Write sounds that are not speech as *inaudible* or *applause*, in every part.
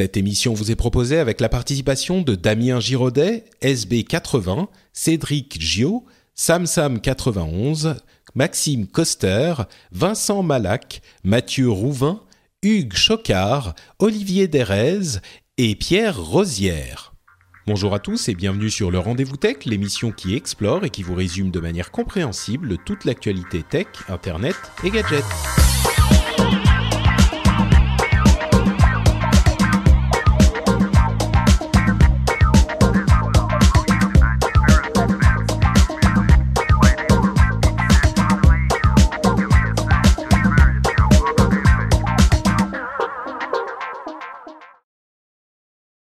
Cette émission vous est proposée avec la participation de Damien Giraudet, SB80, Cédric Gio, Samsam91, Maxime Coster, Vincent Malac, Mathieu Rouvin, Hugues Chocard, Olivier Derez et Pierre Rosière. Bonjour à tous et bienvenue sur le Rendez-vous Tech, l'émission qui explore et qui vous résume de manière compréhensible toute l'actualité tech, internet et gadgets.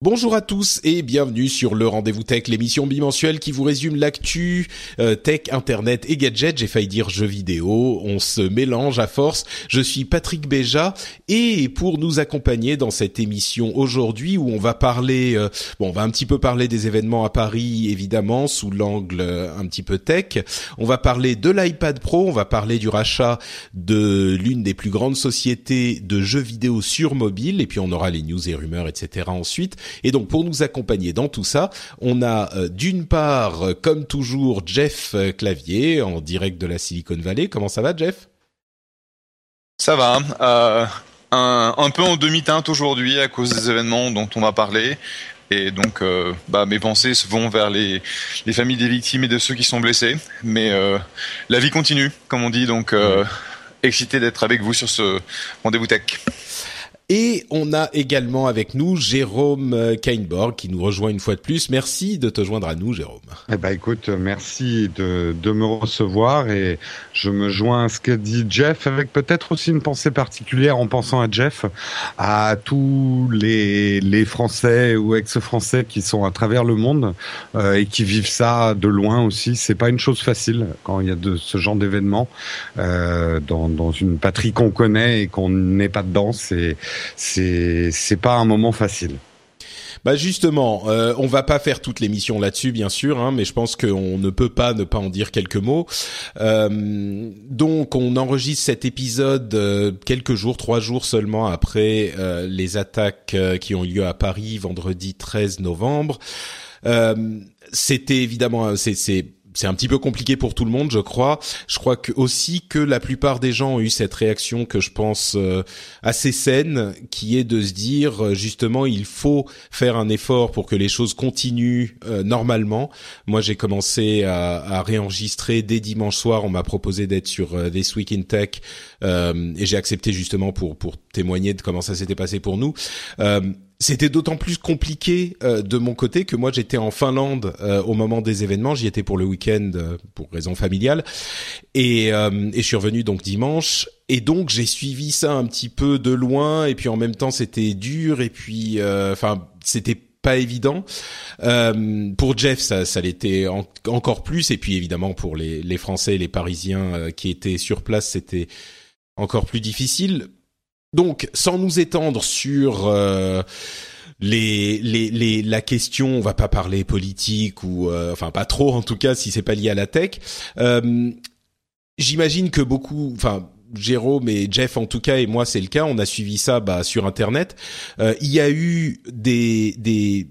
Bonjour à tous et bienvenue sur le Rendez-vous Tech, l'émission bimensuelle qui vous résume l'actu euh, tech, internet et gadgets. J'ai failli dire jeux vidéo, on se mélange à force. Je suis Patrick Béja et pour nous accompagner dans cette émission aujourd'hui où on va parler, euh, bon, on va un petit peu parler des événements à Paris évidemment sous l'angle euh, un petit peu tech. On va parler de l'iPad Pro, on va parler du rachat de l'une des plus grandes sociétés de jeux vidéo sur mobile et puis on aura les news et rumeurs etc. ensuite. Et donc pour nous accompagner dans tout ça, on a euh, d'une part, euh, comme toujours, Jeff euh, Clavier en direct de la Silicon Valley. Comment ça va, Jeff? Ça va. Euh, un, un peu en demi-teinte aujourd'hui à cause des événements dont on va parler. Et donc, bah, mes pensées se vont vers les, les familles des victimes et de ceux qui sont blessés. Mais la vie continue, comme on dit. Donc, excité d'être avec vous sur ce rendez-vous tech. Et on a également avec nous Jérôme euh, Kainborg qui nous rejoint une fois de plus. Merci de te joindre à nous, Jérôme. Eh ben, écoute, merci de, de me recevoir et je me joins à ce que dit Jeff avec peut-être aussi une pensée particulière en pensant à Jeff, à tous les, les Français ou ex-Français qui sont à travers le monde euh, et qui vivent ça de loin aussi. C'est pas une chose facile quand il y a de ce genre d'événements euh, dans, dans une patrie qu'on connaît et qu'on n'est pas dedans. C'est c'est pas un moment facile. Bah justement, euh, on va pas faire toute l'émission là-dessus, bien sûr, hein, mais je pense qu'on ne peut pas ne pas en dire quelques mots. Euh, donc, on enregistre cet épisode euh, quelques jours, trois jours seulement après euh, les attaques euh, qui ont eu lieu à Paris vendredi 13 novembre. Euh, C'était évidemment, c'est c'est un petit peu compliqué pour tout le monde, je crois. Je crois que aussi que la plupart des gens ont eu cette réaction que je pense euh, assez saine, qui est de se dire euh, justement il faut faire un effort pour que les choses continuent euh, normalement. Moi, j'ai commencé à, réenregistrer dès dimanche soir. On m'a proposé d'être sur This Week in Tech et j'ai accepté justement pour pour témoigner de comment ça s'était passé pour nous c'était d'autant plus compliqué euh, de mon côté que moi j'étais en Finlande euh, au moment des événements. J'y étais pour le week-end euh, pour raison familiale et, et je suis revenu donc dimanche. Et donc j'ai suivi ça un petit peu de loin et puis en même temps c'était dur et puis enfin c'était pas évident. Euh, pour Jeff, ça, ça l'était en, encore plus. Et puis évidemment pour les, les Français et les Parisiens euh, qui étaient sur place, c'était encore plus difficile. Donc, sans nous étendre sur euh, les, les, les, la question, on va pas parler politique ou, euh, enfin pas trop en tout cas si c'est pas lié à la tech. Euh, J'imagine que beaucoup, enfin Jérôme et Jeff en tout cas et moi c'est le cas on a suivi ça bah, sur internet euh, il y a eu des des,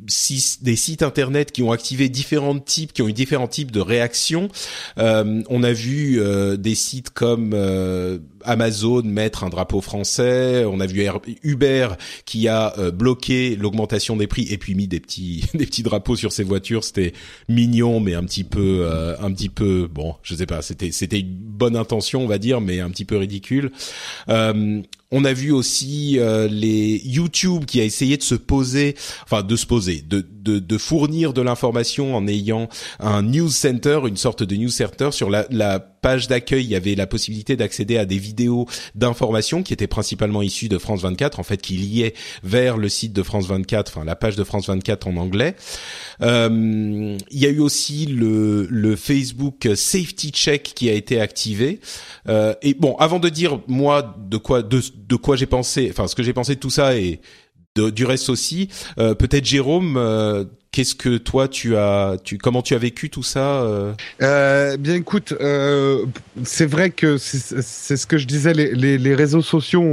des sites internet qui ont activé différents types qui ont eu différents types de réactions euh, on a vu euh, des sites comme euh, Amazon mettre un drapeau français on a vu Uber qui a euh, bloqué l'augmentation des prix et puis mis des petits *laughs* des petits drapeaux sur ses voitures c'était mignon mais un petit peu euh, un petit peu bon je sais pas c'était c'était une bonne intention on va dire mais un petit peu ridicule. Euh, on a vu aussi euh, les YouTube qui a essayé de se poser, enfin de se poser, de de, de fournir de l'information en ayant un news center, une sorte de news center sur la, la page d'accueil. Il y avait la possibilité d'accéder à des vidéos d'information qui étaient principalement issues de France 24, en fait, qui liaient vers le site de France 24, enfin la page de France 24 en anglais. Euh, il y a eu aussi le, le Facebook Safety Check qui a été activé. Euh, et bon, avant de dire moi de quoi de, de quoi j'ai pensé, enfin ce que j'ai pensé de tout ça et du reste aussi, euh, peut-être Jérôme, euh, qu'est-ce que toi tu as, tu comment tu as vécu tout ça euh? Bien, écoute, c'est vrai que c'est ce que je disais, les, réseaux sociaux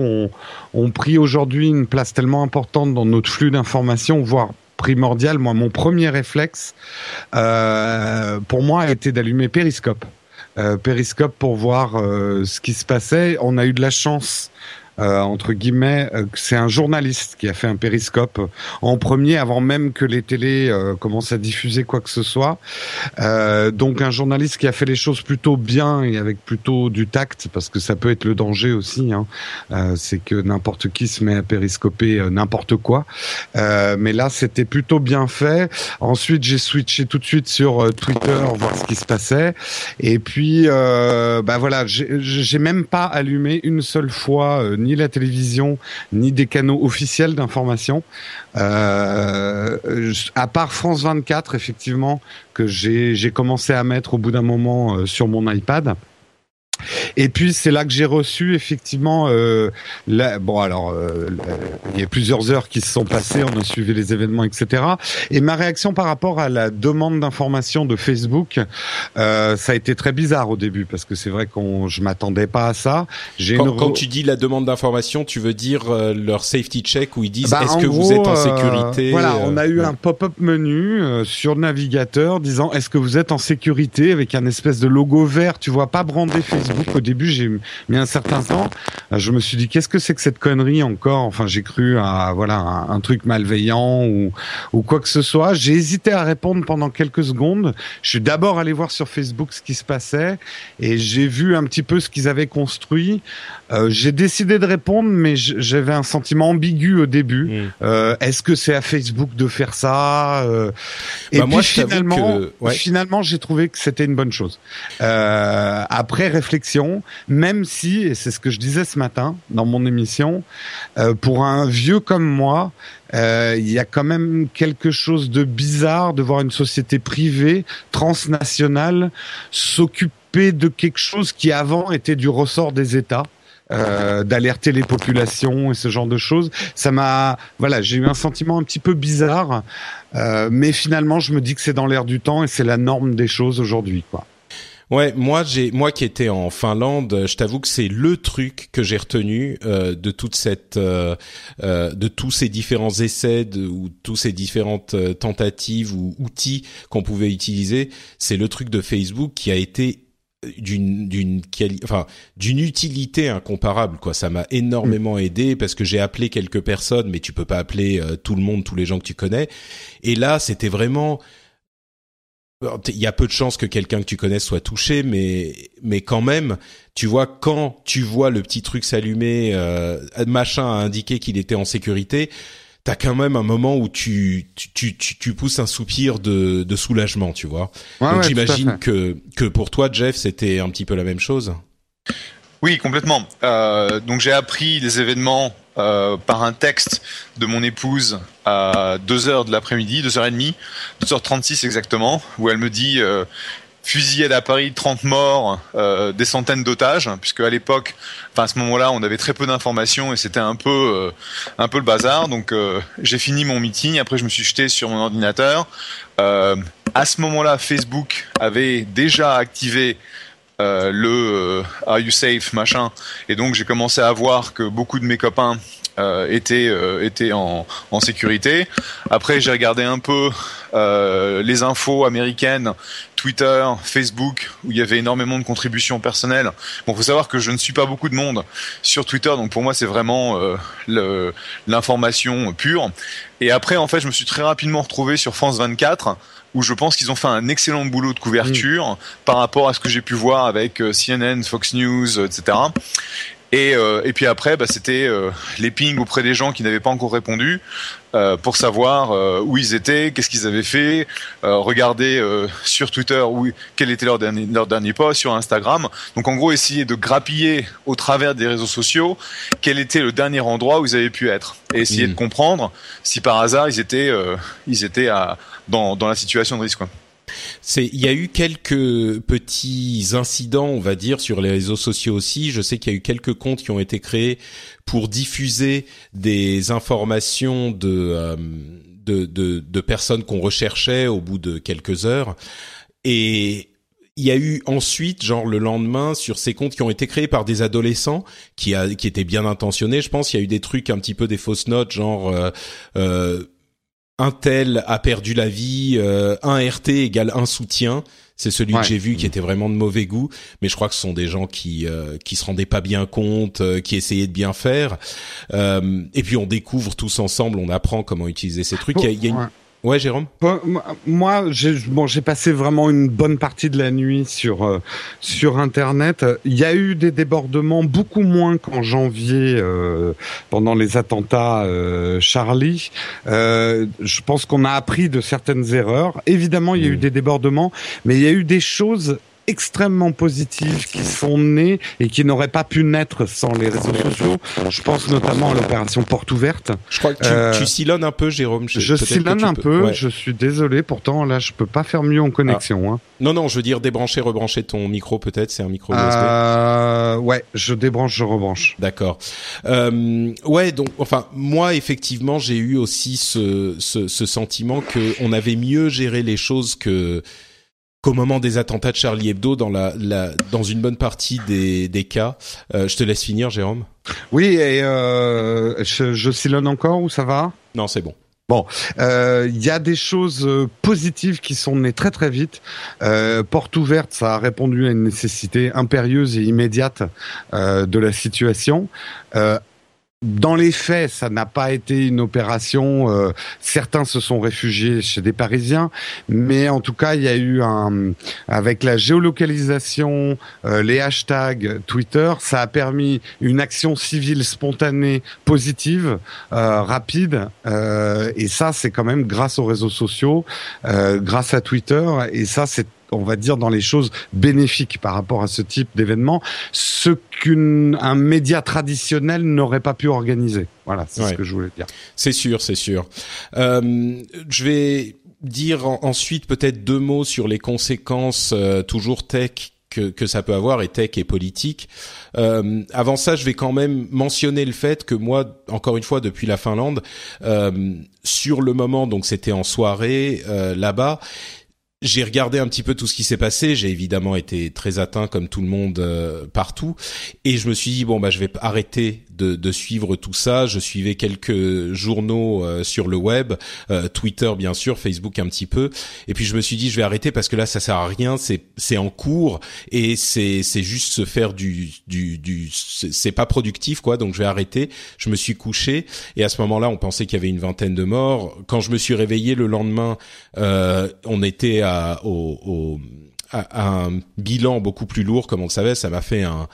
ont, pris aujourd'hui une place tellement importante dans notre flux d'informations, voire primordial. Moi, mon premier réflexe, pour moi, a été d'allumer Periscope. Periscope pour voir ce qui se passait. On a eu de la chance euh, entre guillemets, euh, c'est un journaliste qui a fait un périscope en premier avant même que les télés euh, commencent à diffuser quoi que ce soit. Euh, donc un journaliste qui a fait les choses plutôt bien et avec plutôt du tact, parce que ça peut être le danger aussi. Hein. c'est que n'importe qui se met à périscoper n'importe quoi. mais là, c'était plutôt bien fait. Ensuite, j'ai switché tout de suite sur Twitter voir ce qui se passait. Et puis, bah voilà, j'ai même pas allumé une seule fois la télévision, ni des canaux officiels d'information. Euh, à part France 24, effectivement, que j'ai commencé à mettre au bout d'un moment euh, sur mon iPad. Et puis c'est là que j'ai reçu effectivement. Euh, bon alors, euh, il y a plusieurs heures qui se sont passées, on a suivi les événements, etc. Et ma réaction par rapport à la demande d'information de Facebook, euh, ça a été très bizarre au début parce que c'est vrai qu'on, je m'attendais pas à ça. J'ai quand, quand, tu dis la demande d'information, tu veux dire euh, leur safety check où ils disent bah, est-ce que vous êtes en euh, sécurité Voilà, on a eu un pop-up menu sur le navigateur disant est-ce que vous êtes en sécurité avec un espèce de logo vert. Tu vois pas brandé Facebook au début, j'ai mis un certain temps. Euh, je me suis dit, qu'est-ce que c'est que cette connerie encore? Enfin, j'ai cru à voilà un, truc malveillant ou, ou quoi que ce soit. J'ai hésité à répondre pendant quelques secondes. Je suis d'abord allé voir sur Facebook ce qui se passait et j'ai vu un petit peu ce qu'ils avaient construit. Euh, j'ai décidé de répondre, mais j'avais un sentiment ambigu au début. Mmh. Euh, Est-ce que c'est à Facebook de faire ça euh, Et bah, puis finalement, finalement, j'ai trouvé que c'était une bonne chose. Euh, après réflexion, même si, et c'est ce que je disais ce matin dans mon émission, euh, pour un vieux comme moi, il y a quand même quelque chose de bizarre de voir une société privée transnationale s'occuper de quelque chose qui avant était du ressort des États. Euh, d'alerter les populations et ce genre de choses. Ça m'a, voilà, j'ai eu un sentiment un petit peu bizarre, euh, mais finalement, je me dis que c'est dans l'air du temps et c'est la norme des choses aujourd'hui, quoi. Ouais, moi j'ai moi qui étais en Finlande, je t'avoue que c'est le truc que j'ai retenu euh, de toute cette euh, euh, de tous ces différents essais de, ou tous ces différentes tentatives ou outils qu'on pouvait utiliser, c'est le truc de Facebook qui a été d'une d'une enfin d'une utilité incomparable quoi. Ça m'a énormément aidé parce que j'ai appelé quelques personnes mais tu peux pas appeler euh, tout le monde tous les gens que tu connais. Et là c'était vraiment il y a peu de chances que quelqu'un que tu connaisses soit touché mais mais quand même tu vois quand tu vois le petit truc s'allumer euh, machin a indiqué qu'il était en sécurité t'as quand même un moment où tu tu, tu, tu pousses un soupir de, de soulagement, tu vois. Donc j'imagine que que pour toi, Jeff, c'était un petit peu la même chose. Oui, complètement. Euh, donc j'ai appris les événements euh, par un texte de mon épouse à 2 heures de l'après-midi, 2h30, 2h36 exactement, où elle me dit euh, fusillade à Paris, 30 morts, euh, des centaines d'otages, puisque à l'époque, enfin à ce moment-là, on avait très peu d'informations et c'était un peu, euh, un peu le bazar. Donc euh, j'ai fini mon meeting. Après, je me suis jeté sur mon ordinateur. à ce moment-là, Facebook avait déjà activé le Are you safe machin, et donc j'ai commencé à voir que beaucoup de mes copains euh, était en, en sécurité. Après, j'ai regardé un peu les infos américaines, Twitter, Facebook, où il y avait énormément de contributions personnelles. Bon, faut savoir que je ne suis pas beaucoup de monde sur Twitter, donc pour moi, c'est vraiment euh, l'information pure. Et après, en fait, je me suis très rapidement retrouvé sur France 24 où je pense qu'ils ont fait un excellent boulot de couverture mm. par rapport à ce que j'ai pu voir avec CNN, Fox News, etc. Et, euh, et puis après, bah, c'était euh, les pings auprès des gens qui n'avaient pas encore répondu euh, pour savoir euh, où ils étaient, qu'est-ce qu'ils avaient fait, euh, regarder euh, sur Twitter où, quel était leur dernier, leur dernier post, sur Instagram. Donc en gros, essayer de grappiller au travers des réseaux sociaux quel était le dernier endroit où ils avaient pu être et essayer Mm. de comprendre si par hasard ils étaient, euh, ils étaient à, dans, dans la situation de risque. Quoi. C'est, il y a eu quelques petits incidents, on va dire, sur les réseaux sociaux aussi. Je sais qu'il y a eu quelques comptes qui ont été créés pour diffuser des informations de euh, de, de, de personnes qu'on recherchait au bout de quelques heures. Et il y a eu ensuite, genre le lendemain, sur ces comptes qui ont été créés par des adolescents qui, a, qui étaient bien intentionnés, je pense. Il y a eu des trucs un petit peu des fausses notes, genre euh, euh, un tel a perdu la vie, euh, un RT égale un soutien. C'est celui Ouais. que j'ai vu qui était vraiment de mauvais goût, mais je crois que ce sont des gens qui euh, qui se rendaient pas bien compte, euh, qui essayaient de bien faire. Euh, et puis on découvre tous ensemble, on apprend comment utiliser ces trucs. Il y a, il y a une- Ouais. Jérôme? Bon, Moi, j'ai bon, j'ai passé vraiment une bonne partie de la nuit sur euh, sur Internet. Il y a eu des débordements, beaucoup moins qu'en janvier euh, pendant les attentats euh, Charlie. Euh, je pense qu'on a appris de certaines erreurs. Évidemment, il y a eu Mm. des débordements, mais il y a eu des choses extrêmement positives qui sont nées et qui n'auraient pas pu naître sans les réseaux sociaux. Je pense notamment à l'opération Porte Ouverte. Je crois que tu, Euh, tu sillonnes un peu, Jérôme. Je sillonne tu un peux- peu, ouais. je suis désolé, pourtant là je peux pas faire mieux en connexion. Hein. Non, non, je veux dire débrancher, rebrancher ton micro, peut-être. C'est un micro USB. Euh, ouais, je débranche, je rebranche. D'accord. Euh, ouais, donc, enfin, moi, effectivement, j'ai eu aussi ce, ce, ce sentiment que on avait mieux géré les choses que qu'au moment des attentats de Charlie Hebdo dans la, la dans une bonne partie des, des cas. Euh, je te laisse finir, Jérôme. Oui, et euh, je, je encore ou ça va? Non, c'est bon. Euh, Il y a des choses positives qui sont nées très très vite. Euh, porte ouverte, ça a répondu à une nécessité impérieuse et immédiate euh, de la situation. Dans les faits, ça n'a pas été une opération. euh, certains se sont réfugiés chez des Parisiens, mais en tout cas, il y a eu un avec la géolocalisation, euh, les hashtags Twitter, ça a permis une action civile spontanée, positive, euh, rapide, euh, et ça, c'est quand même grâce aux réseaux sociaux, euh, grâce à Twitter, et ça, c'est on va dire dans les choses bénéfiques par rapport à ce type d'événement, ce qu'un média traditionnel n'aurait pas pu organiser. Voilà, c'est Ouais. ce que je voulais dire. C'est sûr, c'est sûr. Euh, je vais dire en- ensuite peut-être deux mots sur les conséquences euh, toujours tech que, que ça peut avoir et tech et politique. Euh, avant ça, je vais quand même mentionner le fait que moi, encore une fois, depuis la Finlande, euh, sur le moment, donc c'était en soirée euh, là-bas. J'ai regardé un petit peu tout ce qui s'est passé. J'ai évidemment été très atteint, comme tout le monde euh, partout, et je me suis dit bon bah je vais arrêter de, de suivre tout ça. Je suivais quelques journaux euh, sur le web, euh, Twitter bien sûr, Facebook un petit peu, et puis je me suis dit je vais arrêter parce que là ça sert à rien. C'est c'est en cours et c'est c'est juste se faire du du du c'est pas productif quoi. Donc je vais arrêter. Je me suis couché et à ce moment-là on pensait qu'il y avait une vingtaine de morts. Quand je me suis réveillé le lendemain, euh, on était à, au, au à, à un bilan beaucoup plus lourd, comme on le savait. Ça m'a fait un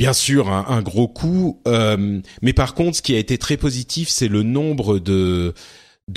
bien sûr un, gros coup. Euh, mais par contre, ce qui a été très positif, c'est le nombre de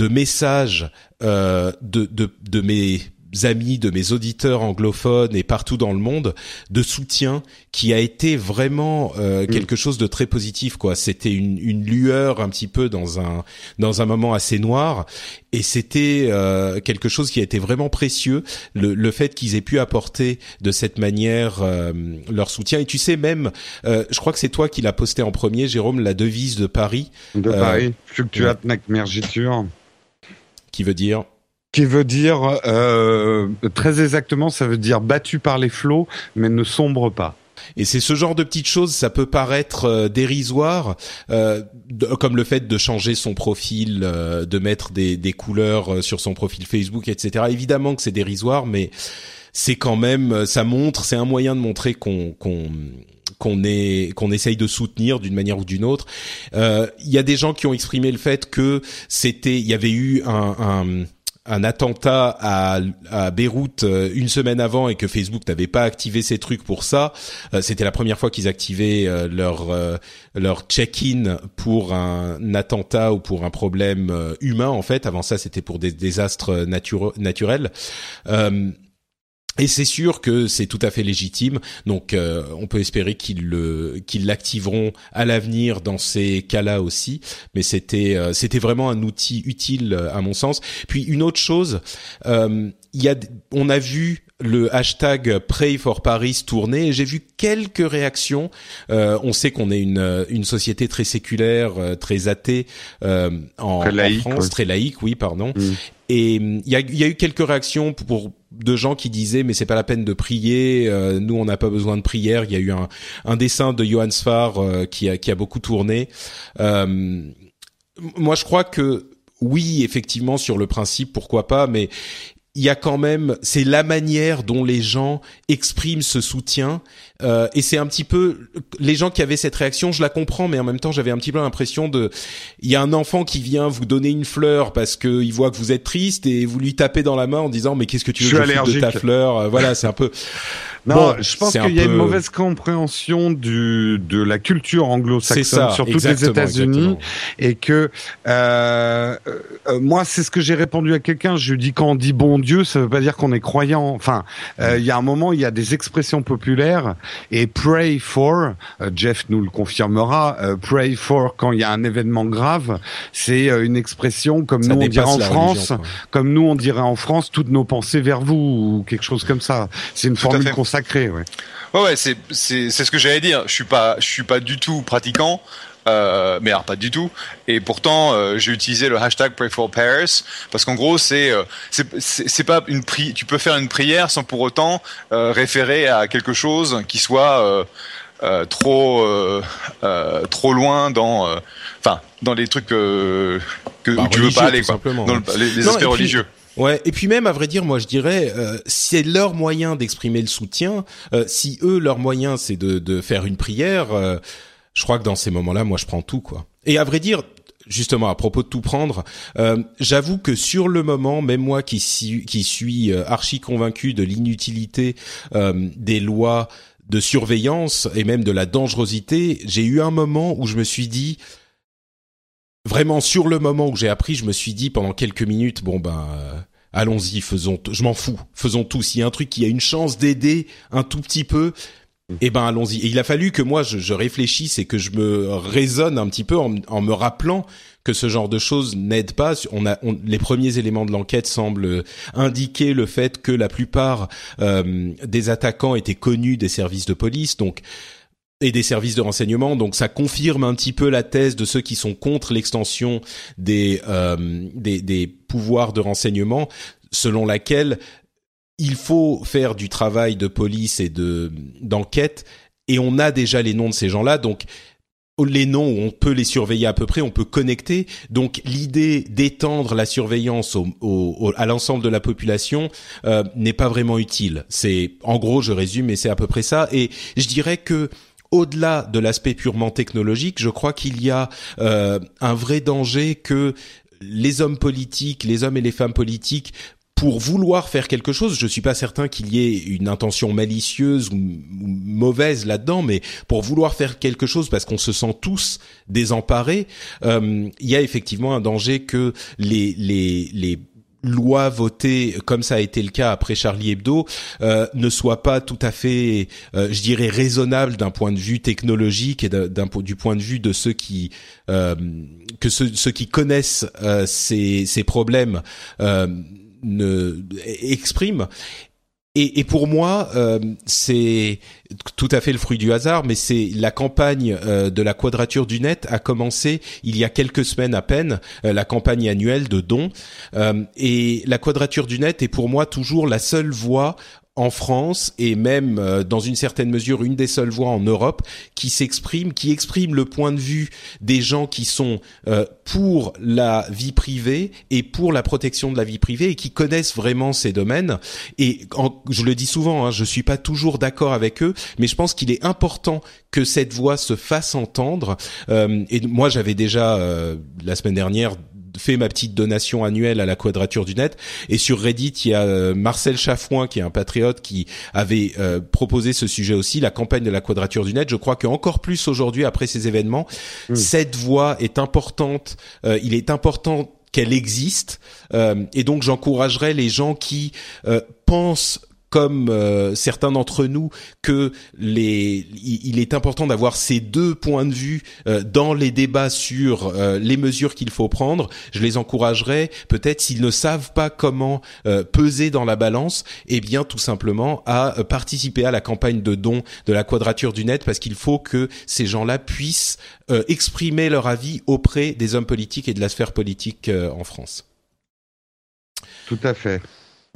messages euh, de mes amis, de mes auditeurs anglophones et partout dans le monde de soutien qui a été vraiment euh, quelque chose de très positif quoi. C'était une, une lueur un petit peu dans un dans un moment assez noir et c'était euh, quelque chose qui a été vraiment précieux le, le fait qu'ils aient pu apporter de cette manière euh, leur soutien et tu sais même euh, je crois que c'est toi qui l'as posté en premier Jérôme la devise de Paris De Euh, Paris, fluctuat mergitur. qui veut dire Qui veut dire, euh, très exactement, ça veut dire battu par les flots, mais ne sombre pas. Et c'est ce genre de petites choses, ça peut paraître euh, dérisoire, euh, comme le fait de changer son profil, euh, de mettre des, des couleurs euh, sur son profil Facebook, etc. Évidemment que c'est dérisoire, mais c'est quand même, euh, ça montre, c'est un moyen de montrer qu'on qu'on qu'on est qu'on essaye de soutenir d'une manière ou d'une autre. Il y a des gens qui ont exprimé le fait que c'était, il y avait eu un, un un attentat à, à Beyrouth euh, une semaine avant et que Facebook n'avait pas activé ses trucs pour ça, euh, c'était la première fois qu'ils activaient leur leur check-in pour un attentat ou pour un problème humain en fait. Avant ça, c'était pour des désastres naturels. Et c'est sûr que c'est tout à fait légitime, donc euh, on peut espérer qu'ils le qu'ils l'activeront à l'avenir dans ces cas-là aussi. Mais c'était euh, c'était vraiment un outil utile à mon sens. Puis une autre chose, euh, il y a on a vu le hashtag Pray for Paris tourner et j'ai vu quelques réactions. on sait qu'on est une une société très séculaire, très athée en, en, France, très laïque, oui, pardon. Mm. Et il y a, y a eu quelques réactions pour de gens qui disaient mais c'est pas la peine de prier, euh, nous on n'a pas besoin de prière. Il y a eu un, un dessin de Johann Sfar euh, qui, a, qui a beaucoup tourné. Euh, moi je crois que oui effectivement sur le principe pourquoi pas, mais il y a quand même, c'est la manière dont les gens expriment ce soutien, euh, et c'est un petit peu les gens qui avaient cette réaction, je la comprends, mais en même temps j'avais un petit peu l'impression de, il y a un enfant qui vient vous donner une fleur parce que il voit que vous êtes triste et vous lui tapez dans la main en disant mais qu'est-ce que tu veux que je de ta fleur, euh, voilà c'est un peu. *laughs* Non, je pense qu'il y a une mauvaise compréhension du de la culture anglo-saxonne sur toutes les États-Unis et que euh, euh, moi c'est ce que j'ai répondu à quelqu'un. Je lui dis quand on dit bon Dieu, ça veut pas dire qu'on est croyant. Enfin, euh, il y a un moment, il y a des expressions populaires et pray for. Euh, Jeff nous le confirmera. pray for quand il y a un événement grave, c'est une expression comme nous on dirait en France, comme nous on dirait en France, toutes nos pensées vers vous ou quelque chose comme ça. C'est une formule sacré, ouais. Ouais, ouais, c'est c'est c'est ce que j'allais dire. Je suis pas je suis pas du tout pratiquant. Euh, mais alors pas du tout. Et pourtant, euh, j'ai utilisé le hashtag Pray for Paris parce qu'en gros, c'est euh, c'est pas une pri Tu peux faire une prière sans pour autant euh, référer à quelque chose qui soit euh, trop trop loin dans enfin dans les trucs que bah, tu veux pas aller quoi, dans les, aspects religieux. Ouais, et puis même à vrai dire, moi je dirais, euh, c'est leur moyen d'exprimer le soutien. Euh, si eux leur moyen c'est de, de faire une prière, euh, je crois que dans ces moments-là, moi je prends tout quoi. Et à vrai dire, justement à propos de tout prendre, euh, j'avoue que sur le moment, même moi qui, suis archi convaincu de l'inutilité des lois de surveillance et même de la dangerosité, j'ai eu un moment où je me suis dit vraiment sur le moment où j'ai appris, je me suis dit pendant quelques minutes, bon ben, euh, allons-y, faisons, je m'en fous, faisons tout. S'il y a un truc qui a une chance d'aider un tout petit peu, eh ben allons-y. Il a fallu que moi je, réfléchisse et que je me raisonne un petit peu en, me rappelant que ce genre de choses n'aide pas. On a les premiers éléments de l'enquête semblent indiquer le fait que la plupart euh, des attaquants étaient connus des services de police, donc et des services de renseignement. Donc ça confirme un petit peu la thèse de ceux qui sont contre l'extension des, euh, des pouvoirs de renseignement, selon laquelle il faut faire du travail de police et de d'enquête, et on a déjà les noms de ces gens-là, donc les noms, on peut les surveiller à peu près, on peut connecter. Donc l'idée d'étendre la surveillance au, à l'ensemble de la population euh, n'est pas vraiment utile. C'est en gros, je résume, mais c'est à peu près ça. Et je dirais que au-delà de l'aspect purement technologique, je crois qu'il y a euh, un vrai danger que les hommes politiques, les hommes et les femmes politiques pour vouloir faire quelque chose, je suis pas certain qu'il y ait une intention malicieuse ou, mauvaise là-dedans, mais pour vouloir faire quelque chose parce qu'on se sent tous désemparés, euh, il y a effectivement un danger que les les les loi votée comme ça a été le cas après Charlie Hebdo euh, ne soit pas tout à fait, euh, je dirais, raisonnable d'un point de vue technologique et du point de vue de ceux qui que ceux, qui connaissent ces, ces problèmes ne expriment et, pour moi, euh, c'est tout à fait le fruit du hasard, mais c'est la campagne euh, de la Quadrature du Net a commencé il y a quelques semaines à peine, euh, la campagne annuelle de dons. et la Quadrature du Net est pour moi toujours la seule voie en France et même euh, dans une certaine mesure une des seules voix en Europe qui s'exprime, qui exprime le point de vue des gens qui sont euh, pour la vie privée et pour la protection de la vie privée et qui connaissent vraiment ces domaines. Et je le dis souvent, hein, je suis pas toujours d'accord avec eux, mais je pense qu'il est important que cette voix se fasse entendre. Euh, et moi, j'avais déjà la semaine dernière fait ma petite donation annuelle à la Quadrature du Net. Et sur Reddit, il y a Marcel Chafouin, qui est un patriote, qui avait proposé ce sujet aussi, la campagne de la Quadrature du Net. Je crois qu'encore plus aujourd'hui, après ces événements, mm. cette voix est importante. il est important qu'elle existe. Euh, et donc j'encouragerais les gens qui euh, pensent comme euh, certains d'entre nous que il est important d'avoir ces deux points de vue euh, dans les débats sur euh, les mesures qu'il faut prendre, je les encouragerais peut-être s'ils ne savent pas comment peser dans la balance, eh bien tout simplement à participer à la campagne de dons de la quadrature du net parce qu'il faut que ces gens-là puissent exprimer leur avis auprès des hommes politiques et de la sphère politique en France. Tout à fait.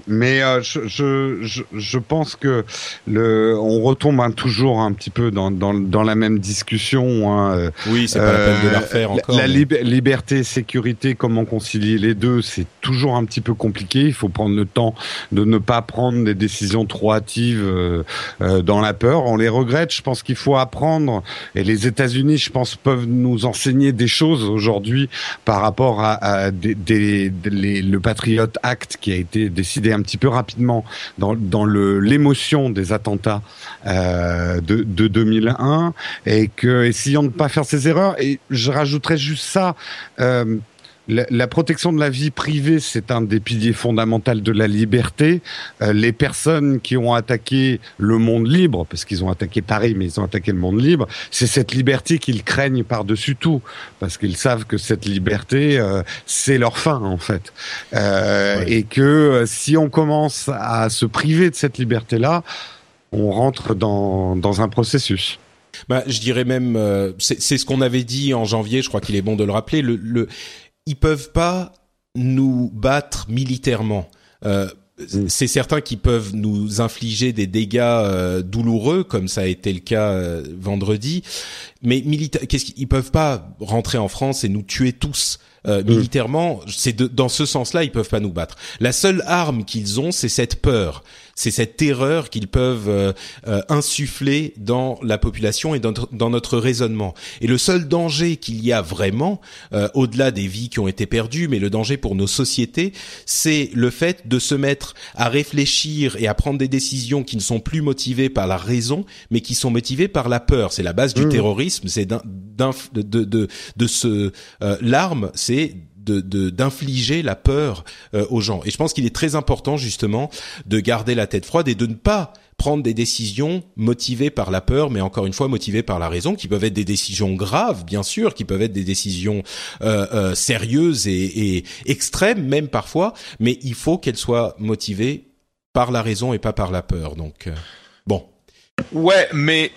Mais euh, je, je, je, pense que le, on retombe hein, toujours un petit peu dans, dans, dans la même discussion. Hein. Euh, oui, c'est pas la peine de la refaire encore. La, liberté, sécurité, comment concilier les deux, c'est toujours un petit peu compliqué. Il faut prendre le temps de ne pas prendre des décisions trop hâtives euh, dans la peur. On les regrette. Je pense qu'il faut apprendre. Et les États-Unis, je pense, peuvent nous enseigner des choses aujourd'hui par rapport à, à des, des, le Patriot Act qui a été décidé un petit peu rapidement dans, l'émotion des attentats euh, de, de 2001 et que essayons de ne pas faire ces erreurs. Et je rajouterais juste ça. Euh, la, protection de la vie privée, c'est un des piliers fondamentaux de la liberté. Euh, les personnes qui ont attaqué le monde libre, parce qu'ils ont attaqué Paris, mais ils ont attaqué le monde libre, c'est cette liberté qu'ils craignent par-dessus tout, parce qu'ils savent que cette liberté, euh, c'est leur fin en fait, euh, et que si on commence à se priver de cette liberté-là, on rentre dans, dans un processus. Bah, je dirais même, c'est ce qu'on avait dit en janvier. Je crois qu'il est bon de le rappeler. Le, le ils peuvent pas nous battre militairement. Euh, mm. c'est certain qu'ils peuvent nous infliger des dégâts euh, douloureux, comme ça a été le cas euh, vendredi. Mais militaire, qu'est-ce qu'ils peuvent pas rentrer en France et nous tuer tous euh, mm. militairement C'est dans ce sens-là, ils peuvent pas nous battre. La seule arme qu'ils ont, c'est cette peur c'est cette terreur qu'ils peuvent euh, euh, insuffler dans la population et dans, dans, notre raisonnement. Et le seul danger qu'il y a vraiment, euh, au-delà des vies qui ont été perdues, mais le danger pour nos sociétés, c'est le fait de se mettre à réfléchir et à prendre des décisions qui ne sont plus motivées par la raison, mais qui sont motivées par la peur. C'est la base du mmh. terrorisme. C'est de, de, de, de ce l'arme, c'est de d'infliger la peur euh, aux gens. Et je pense qu'il est très important justement de garder la tête froide et de ne pas prendre des décisions motivées par la peur, mais encore une fois motivées par la raison, qui peuvent être des décisions graves, bien sûr, qui peuvent être des décisions euh, euh, sérieuses et, et extrêmes même parfois, mais il faut qu'elles soient motivées par la raison et pas par la peur. Donc bon. Ouais, mais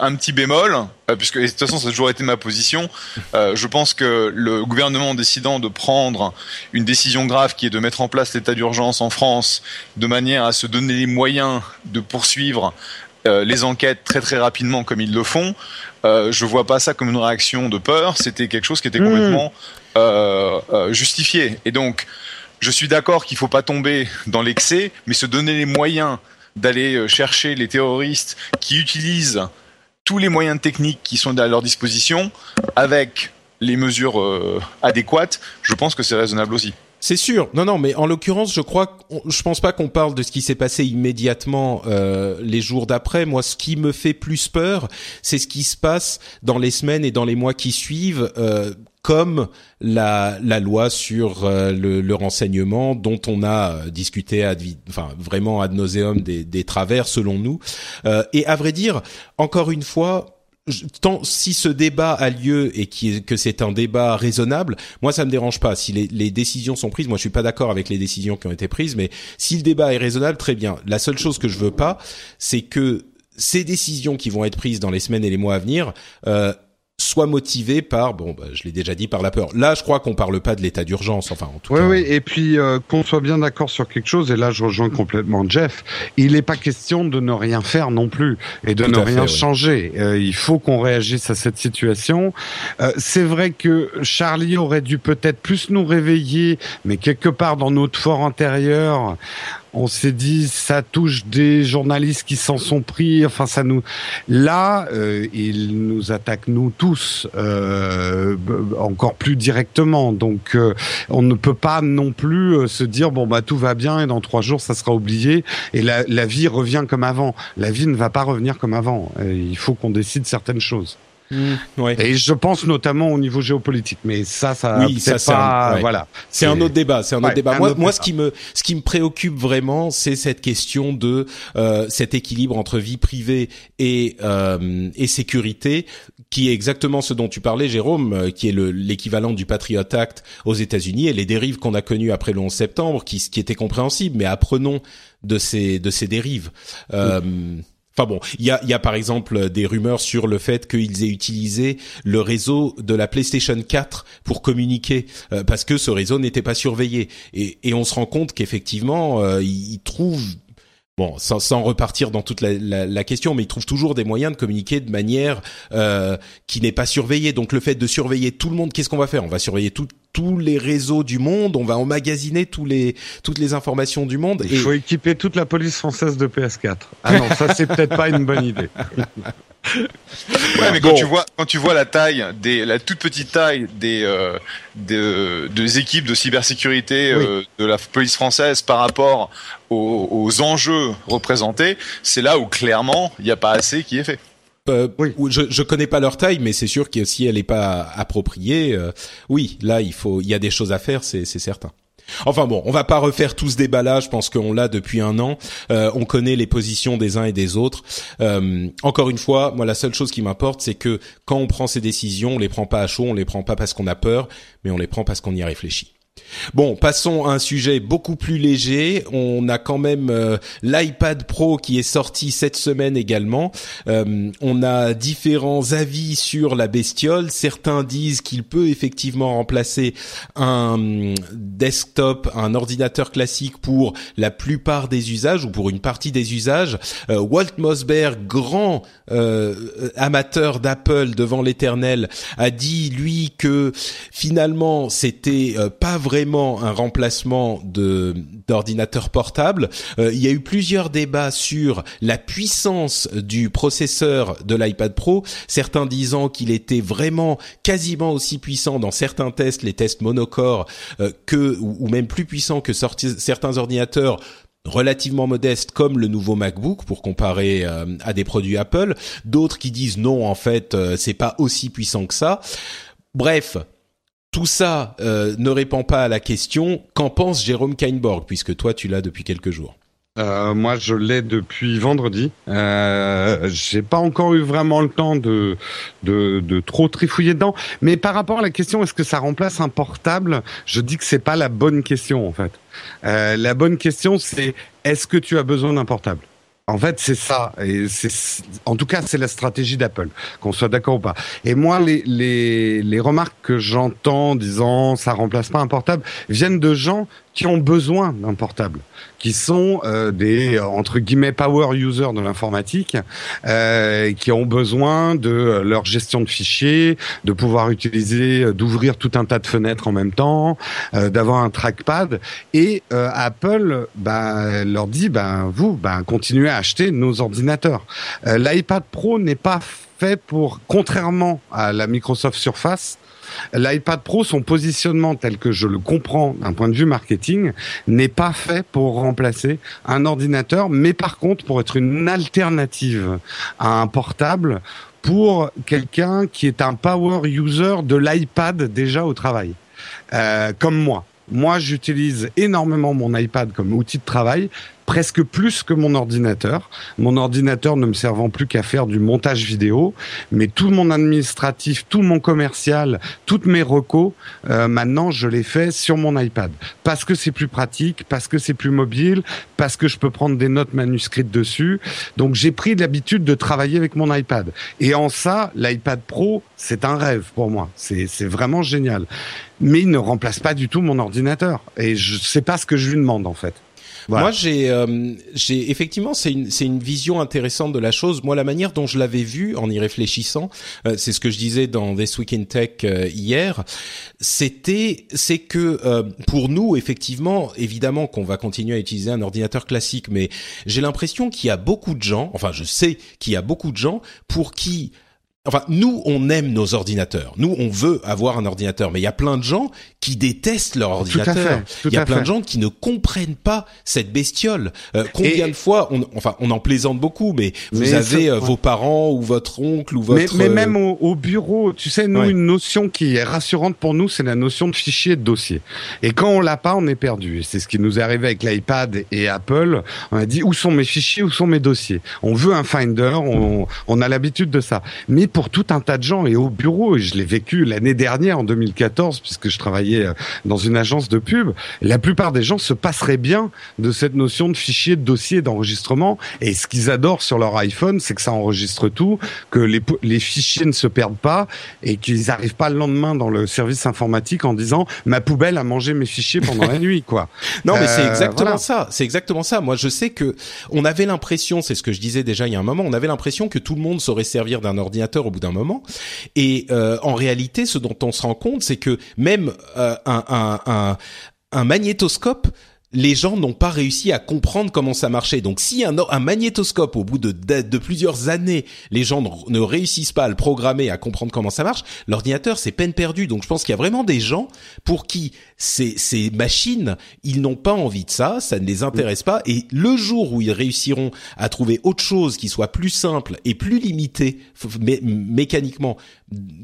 un petit bémol, euh, puisque de toute façon ça a toujours été ma position. Euh, je pense que le gouvernement en décidant de prendre une décision grave qui est de mettre en place l'état d'urgence en France de manière à se donner les moyens de poursuivre euh, les enquêtes très très rapidement comme ils le font, je vois pas ça comme une réaction de peur. C'était quelque chose qui était complètement mmh. justifié. Et donc, je suis d'accord qu'il faut pas tomber dans l'excès, mais se donner les moyens d'aller chercher les terroristes qui utilisent tous les moyens techniques qui sont à leur disposition avec les mesures euh, adéquates, je pense que c'est raisonnable aussi. C'est sûr. Non, non, mais en l'occurrence, je crois, je pense pas qu'on parle de ce qui s'est passé immédiatement euh, les jours d'après. Moi, ce qui me fait plus peur, c'est ce qui se passe dans les semaines et dans les mois qui suivent, euh, comme la, la loi sur euh, le, le, renseignement dont on a euh, discuté ad, enfin vraiment ad nauseum des, des travers selon nous. Euh, et à vrai dire, encore une fois, tant si ce débat a lieu et que c'est un débat raisonnable, moi ça me dérange pas. Si les, les, décisions sont prises, moi je suis pas d'accord avec les décisions qui ont été prises, mais si le débat est raisonnable, très bien. La seule chose que je veux pas, c'est que ces décisions qui vont être prises dans les semaines et les mois à venir euh, soit motivé par bon bah, je l'ai déjà dit par la peur. Là, je crois qu'on parle pas de l'état d'urgence enfin en tout oui, cas. Oui et puis euh, qu'on soit bien d'accord sur quelque chose et là je rejoins complètement Jeff, il n'est pas question de ne rien faire non plus et de ne rien changer. Euh, il faut qu'on réagisse à cette situation. Euh, c'est vrai que Charlie aurait dû peut-être plus nous réveiller mais quelque part dans notre fort intérieur on s'est dit ça touche des journalistes qui s'en sont pris. Enfin, ça nous là, euh, nous attaque nous tous euh, encore plus directement. Donc, euh, on ne peut pas non plus euh, se dire bon bah tout va bien et dans trois jours ça sera oublié et la vie revient comme avant. La vie ne va pas revenir comme avant. il faut qu'on décide certaines choses. Mmh, ouais. Et je pense notamment au niveau géopolitique, mais ça, ça, oui, ça, pas, voilà. C'est un autre débat. C'est un autre débat. moi, moi, ce qui me, ce qui me préoccupe vraiment, c'est cette question de euh, cet équilibre entre vie privée et euh, et sécurité, qui est exactement ce dont tu parlais, Jérôme, euh, qui est l'équivalent du Patriot Act aux États-Unis et les dérives qu'on a connues après le 11 septembre, qui, qui étaient compréhensibles, mais apprenons de ces de ces dérives. Euh, Enfin bon, il y a, y a par exemple des rumeurs sur le fait qu'ils aient utilisé le réseau de la PlayStation 4 pour communiquer euh, parce que ce réseau n'était pas surveillé. Et, et, on se rend compte qu'effectivement euh, ils trouvent bon, sans, sans, repartir dans toute la, question, mais ils trouvent toujours des moyens de communiquer de manière euh, qui n'est pas surveillée. Donc le fait de surveiller tout le monde, qu'est-ce qu'on va faire? On va surveiller tout, tous les réseaux du monde, on va emmagasiner tous les toutes les informations du monde. Il faut équiper toute la police française de PS4. Ah non, ça c'est peut-être pas une bonne idée. *laughs* ouais, mais quand tu vois quand tu vois la taille des la toute petite taille des euh, des, des, équipes de cybersécurité euh, de la police française par rapport aux, aux enjeux représentés, c'est là où clairement il n'y a pas assez qui est fait. Euh, oui. je, je connais pas leur taille, mais c'est sûr que si elle n'est pas appropriée, euh, oui, là il faut, il y a des choses à faire, c'est certain. Enfin bon, on va pas refaire tout ce débat-là. Je pense qu'on l'a depuis un an. Euh, on connaît les positions des uns et des autres. Euh, encore une fois, moi la seule chose qui m'importe, c'est que quand on prend ces décisions, on les prend pas à chaud, on les prend pas parce qu'on a peur, mais on les prend parce qu'on y a réfléchi. Bon, passons à un sujet beaucoup plus léger. On a quand même euh, l'iPad Pro qui est sorti cette semaine également. Euh, on a différents avis sur la bestiole. Certains disent qu'il peut effectivement remplacer un desktop, un ordinateur classique pour la plupart des usages ou pour une partie des usages. Euh, Walt Mossberg, grand amateur d'Apple devant l'éternel, a dit lui que finalement c'était pas un remplacement de d'ordinateur portable. Euh, il y a eu plusieurs débats sur la puissance du processeur de l'iPad Pro, certains disant qu'il était vraiment quasiment aussi puissant dans certains tests, les tests monocore, euh, que ou, même plus puissant que certains ordinateurs relativement modestes comme le nouveau MacBook pour comparer euh, à des produits Apple, d'autres qui disent non en fait c'est pas aussi puissant que ça. Bref, tout ça euh, ne répond pas à la question qu'en pense Jérôme Kainborg, puisque toi tu l'as depuis quelques jours? Euh, moi, je l'ai depuis vendredi. Euh, J'ai pas encore eu vraiment le temps de, trop trifouiller dedans. Mais par rapport à la question, est-ce que ça remplace un portable? Je dis que c'est pas la bonne question en fait. Euh, la bonne question, c'est est-ce que tu as besoin d'un portable? En fait, c'est ça. Et en tout cas, c'est la stratégie d'Apple, qu'on soit d'accord ou pas. Et moi, les, les, les remarques que j'entends disant ça remplace pas un portable viennent de gens qui ont besoin d'un portable, qui sont euh, des entre guillemets power users de l'informatique, euh, qui ont besoin de leur gestion de fichiers, de pouvoir utiliser, euh, d'ouvrir tout un tas de fenêtres en même temps, euh, d'avoir un trackpad. Et euh, Apple bah, leur dit, ben vous, ben continuez à acheter nos ordinateurs. L'iPad Pro n'est pas fait pour, contrairement à la Microsoft Surface, L'iPad Pro, son positionnement tel que je le comprends d'un point de vue marketing, n'est pas fait pour remplacer un ordinateur, mais par contre pour être une alternative à un portable pour quelqu'un qui est un power user de l'iPad déjà au travail, euh, comme moi. Moi, j'utilise énormément mon iPad comme outil de travail presque plus que mon ordinateur. Mon ordinateur ne me servant plus qu'à faire du montage vidéo, mais tout mon administratif, tout mon commercial, toutes mes recos, euh, maintenant je les fais sur mon iPad parce que c'est plus pratique, parce que c'est plus mobile, parce que je peux prendre des notes manuscrites dessus. Donc j'ai pris l'habitude de travailler avec mon iPad. Et en ça, l'iPad Pro, c'est un rêve pour moi. C'est vraiment génial. Mais il ne remplace pas du tout mon ordinateur. Et je sais pas ce que je lui demande en fait. Moi, j'ai, euh, j'ai effectivement, c'est une, c'est une vision intéressante de la chose. Moi, la manière dont je l'avais vu en y réfléchissant, euh, c'est ce que je disais dans This Week in Tech euh, hier. C'était, c'est que pour nous, effectivement, évidemment qu'on va continuer à utiliser un ordinateur classique, mais j'ai l'impression qu'il y a beaucoup de gens, enfin, je sais qu'il y a beaucoup de gens pour qui Enfin, nous, on aime nos ordinateurs. Nous, on veut avoir un ordinateur. Mais il y a plein de gens qui détestent leur ordinateur. Il y a plein de gens qui ne comprennent pas cette bestiole. Euh, combien de fois, on, enfin, on en plaisante beaucoup, mais vous avez euh, vos parents ou votre oncle ou votre. Mais, mais même au, bureau, tu sais, nous, une notion qui est rassurante pour nous, c'est la notion de fichier de dossier. Et quand on l'a pas, on est perdu. C'est ce qui nous est arrivé avec l'iPad et Apple. On a dit où sont mes fichiers, où sont mes dossiers? On veut un Finder, on, on a l'habitude de ça. Mais pour tout un tas de gens et au bureau, et je l'ai vécu l'année dernière en 2014 puisque je travaillais euh, dans une agence de pub, la plupart des gens se passeraient bien de cette notion de fichier, de dossier, d'enregistrement et ce qu'ils adorent sur leur iPhone, c'est que ça enregistre tout, que les, les fichiers ne se perdent pas et qu'ils n'arrivent pas le lendemain dans le service informatique en disant ma poubelle a mangé mes fichiers pendant la nuit quoi. *laughs* Non mais c'est euh, exactement ça, c'est exactement ça. Moi je sais que on avait l'impression, c'est ce que je disais déjà il y a un moment, on avait l'impression que tout le monde saurait servir d'un ordinateur au bout d'un moment. Et euh, en réalité, ce dont on se rend compte, c'est que même euh, un, magnétoscope les gens n'ont pas réussi à comprendre comment ça marchait. Donc si un, magnétoscope, au bout de, plusieurs années, les gens ne, réussissent pas à le programmer, à comprendre comment ça marche, l'ordinateur, c'est peine perdue. Donc je pense qu'il y a vraiment des gens pour qui ces, ces machines, ils n'ont pas envie de ça, ça ne les intéresse pas. Et le jour où ils réussiront à trouver autre chose qui soit plus simple et plus limité mécaniquement,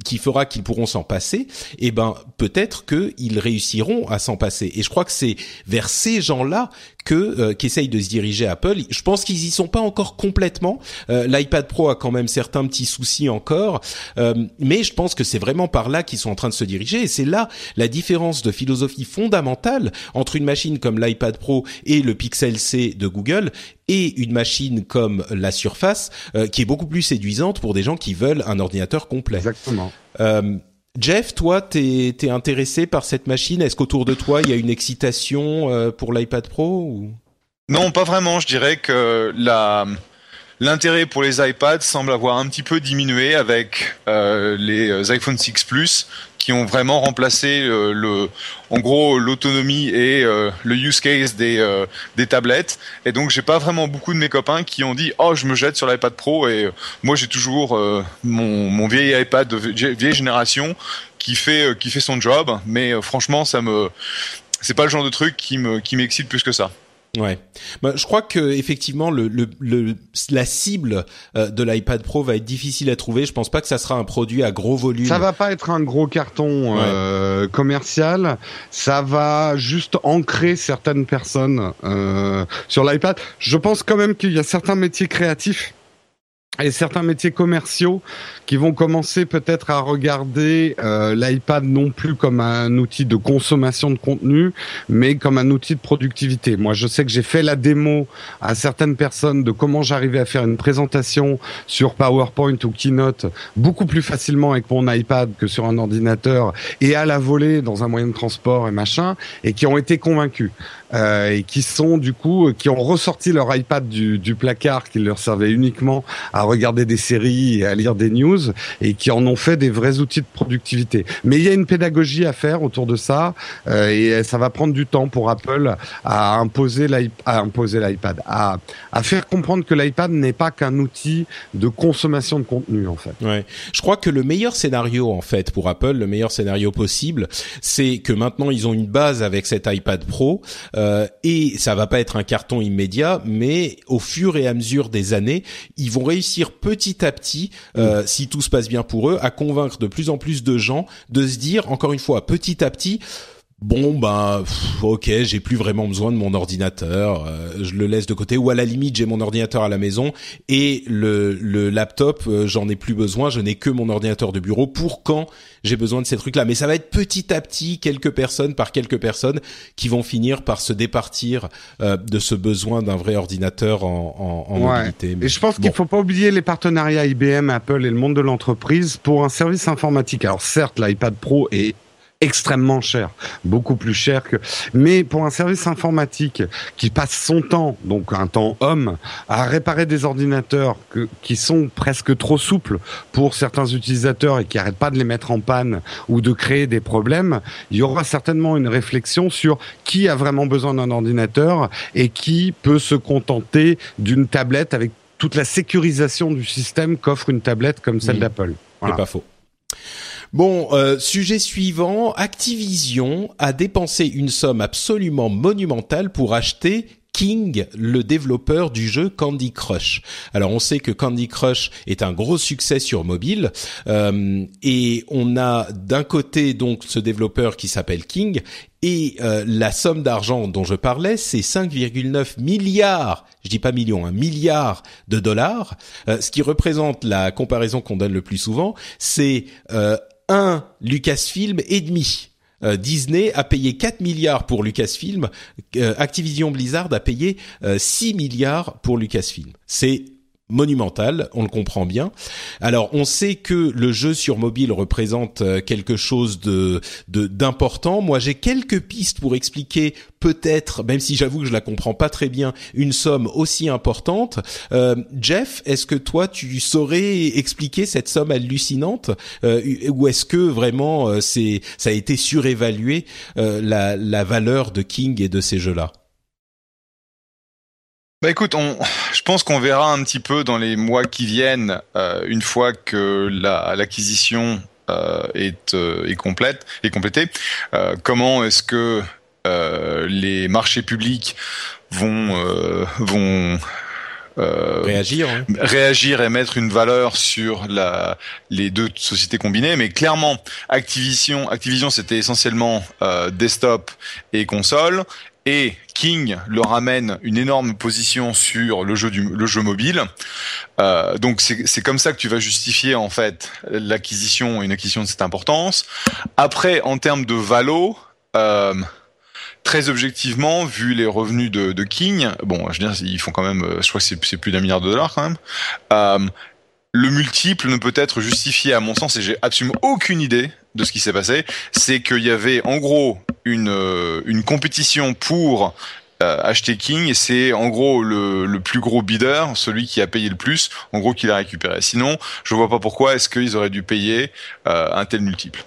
qui fera qu'ils pourront s'en passer, eh ben peut-être qu'ils réussiront à s'en passer. Et je crois que c'est vers ces gens-là que euh, qu'essaye de se diriger Apple. Je pense qu'ils y sont pas encore complètement. Euh, L'iPad Pro a quand même certains petits soucis encore, euh, mais je pense que c'est vraiment par là qu'ils sont en train de se diriger. Et c'est là la différence de philosophie fondamentale entre une machine comme l'iPad Pro et le Pixel C de Google et une machine comme la Surface, qui est beaucoup plus séduisante pour des gens qui veulent un ordinateur complet. Exactement. Jeff, toi, t'es es intéressé par cette machine? Est-ce qu'autour de toi, il y a une excitation euh, pour l'iPad Pro. Non, pas vraiment. Je dirais que l'intérêt pour les iPads semble avoir un petit peu diminué avec euh, les euh, iPhone 6 Plus qui ont vraiment remplacé euh, le, en gros, l'autonomie et euh, le use case des, euh, des tablettes. Et donc, j'ai pas vraiment beaucoup de mes copains qui ont dit, oh, je me jette sur l'iPad Pro. Et moi, j'ai toujours mon, mon vieil iPad de vieille génération qui fait, qui fait son job. Mais franchement, ça me, c'est pas le genre de truc qui me, qui m'excite plus que ça. Ouais, bah, je crois que effectivement le, le, le la cible euh, de l'iPad Pro va être difficile à trouver. Je pense pas que ça sera un produit à gros volume. Ça va pas être un gros carton euh, commercial. Ça va juste ancrer certaines personnes euh, sur l'iPad. Je pense quand même qu'il y a certains métiers créatifs et certains métiers commerciaux qui vont commencer peut-être à regarder euh, l'iPad non plus comme un outil de consommation de contenu, mais comme un outil de productivité. Moi, je sais que j'ai fait la démo à certaines personnes de comment j'arrivais à faire une présentation sur PowerPoint ou Keynote beaucoup plus facilement avec mon iPad que sur un ordinateur et à la volée dans un moyen de transport et machin, et qui ont été convaincus. Euh, et qui sont du coup qui ont ressorti leur iPad du, du placard qui leur servait uniquement à regarder des séries et à lire des news et qui en ont fait des vrais outils de productivité. Mais il y a une pédagogie à faire autour de ça euh, et ça va prendre du temps pour Apple à imposer l'iPad, à, à faire comprendre que l'iPad n'est pas qu'un outil de consommation de contenu en fait. Ouais. Je crois que le meilleur scénario en fait pour Apple, le meilleur scénario possible, c'est que maintenant ils ont une base avec cet iPad Pro euh, et ça va pas être un carton immédiat, mais au fur et à mesure des années, ils vont réussir petit à petit, euh, si tout se passe bien pour eux, à convaincre de plus en plus de gens de se dire, encore une fois, petit à petit, bon ben ok j'ai plus vraiment besoin de mon ordinateur euh, je le laisse de côté ou à la limite j'ai mon ordinateur à la maison et le, le laptop euh, j'en ai plus besoin je n'ai que mon ordinateur de bureau pour quand j'ai besoin de ces trucs là mais ça va être petit à petit quelques personnes par quelques personnes qui vont finir par se départir euh, de ce besoin d'un vrai ordinateur en, en, en mobilité. Et je pense qu'il faut pas oublier les partenariats IBM Apple et le monde de l'entreprise pour un service informatique. Alors certes l'iPad Pro est extrêmement cher, beaucoup plus cher que. Mais pour un service informatique qui passe son temps, donc un temps homme, à réparer des ordinateurs que, qui sont presque trop souples pour certains utilisateurs et qui arrêtent pas de les mettre en panne ou de créer des problèmes, il y aura certainement une réflexion sur qui a vraiment besoin d'un ordinateur et qui peut se contenter d'une tablette avec toute la sécurisation du système qu'offre une tablette comme celle d'Apple. C'est pas faux. Bon, euh, sujet suivant, Activision a dépensé une somme absolument monumentale pour acheter King, le développeur du jeu Candy Crush. Alors on sait que Candy Crush est un gros succès sur mobile euh, et on a d'un côté donc ce développeur qui s'appelle King et euh, la somme d'argent dont je parlais, c'est 5,9 milliards, je dis pas millions, un milliard de dollars, euh, ce qui représente la comparaison qu'on donne le plus souvent, c'est un Lucasfilm et demi. Euh, Disney a payé 4 milliards pour Lucasfilm, euh, Activision Blizzard a payé 6 euh, milliards pour Lucasfilm. C'est monumental, on le comprend bien. Alors, on sait que le jeu sur mobile représente euh, quelque chose de d'important. Moi, j'ai quelques pistes pour expliquer peut-être, même si j'avoue que je la comprends pas très bien, une somme aussi importante. Euh, Jeff, est-ce que toi, tu saurais expliquer cette somme hallucinante, euh, ou est-ce que vraiment c'est ça a été surévalué la la valeur de King et de ces jeux-là? Bah écoute, on, *sighs* je pense qu'on verra un petit peu dans les mois qui viennent, euh, une fois que l'acquisition euh, est, euh, est complète, est complétée, comment est-ce que les marchés publics vont vont réagir, hein. réagir et mettre une valeur sur la, les deux sociétés combinées. Mais clairement, Activision, Activision, c'était essentiellement desktop et console, et King leur amène une énorme position sur le jeu du le jeu mobile. Euh, donc c'est comme ça que tu vas justifier en fait l'acquisition une acquisition de cette importance. Après en termes de valo, euh, très objectivement, vu les revenus de, King, bon, je veux dire, ils font quand même, euh, je crois que c'est plus d'un milliard de dollars quand même. Le multiple ne peut être justifié à mon sens et j'ai absolument aucune idée de ce qui s'est passé. C'est qu'il y avait en gros une, euh, une compétition pour euh, King et c'est en gros le, le, plus gros bidder, celui qui a payé le plus, en gros qui l'a récupéré. Sinon, je vois pas pourquoi est-ce qu'ils auraient dû payer euh, un tel multiple.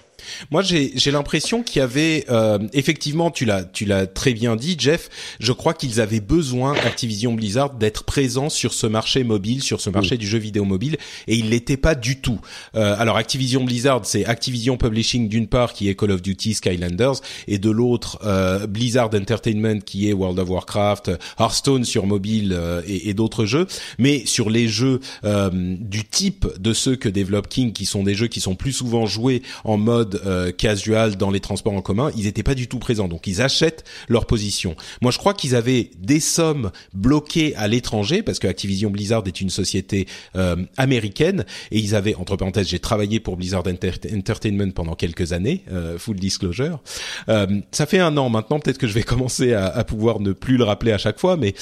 Moi, j'ai l'impression qu'il y avait euh, effectivement, tu l'as tu l'as très bien dit, Jeff. Je crois qu'ils avaient besoin Activision Blizzard d'être présents sur ce marché mobile, sur ce marché du jeu vidéo mobile, et ils l'étaient pas du tout. Euh, alors Activision Blizzard, c'est Activision Publishing d'une part qui est Call of Duty, Skylanders, et de l'autre euh, Blizzard Entertainment qui est World of Warcraft, Hearthstone sur mobile euh, et, et d'autres jeux. Mais sur les jeux euh, du type de ceux que développe King, qui sont des jeux qui sont plus souvent joués en mode euh, casual dans les transports en commun, ils n'étaient pas du tout présents. Donc ils achètent leur position. Moi, je crois qu'ils avaient des sommes bloquées à l'étranger parce que Activision Blizzard est une société euh, américaine et ils avaient, entre parenthèses, j'ai travaillé pour Blizzard Entertainment pendant quelques années, euh, full disclosure. ça fait un an maintenant. Peut-être que je vais *laughs* commencer à, à, pouvoir ne plus le rappeler à chaque fois, mais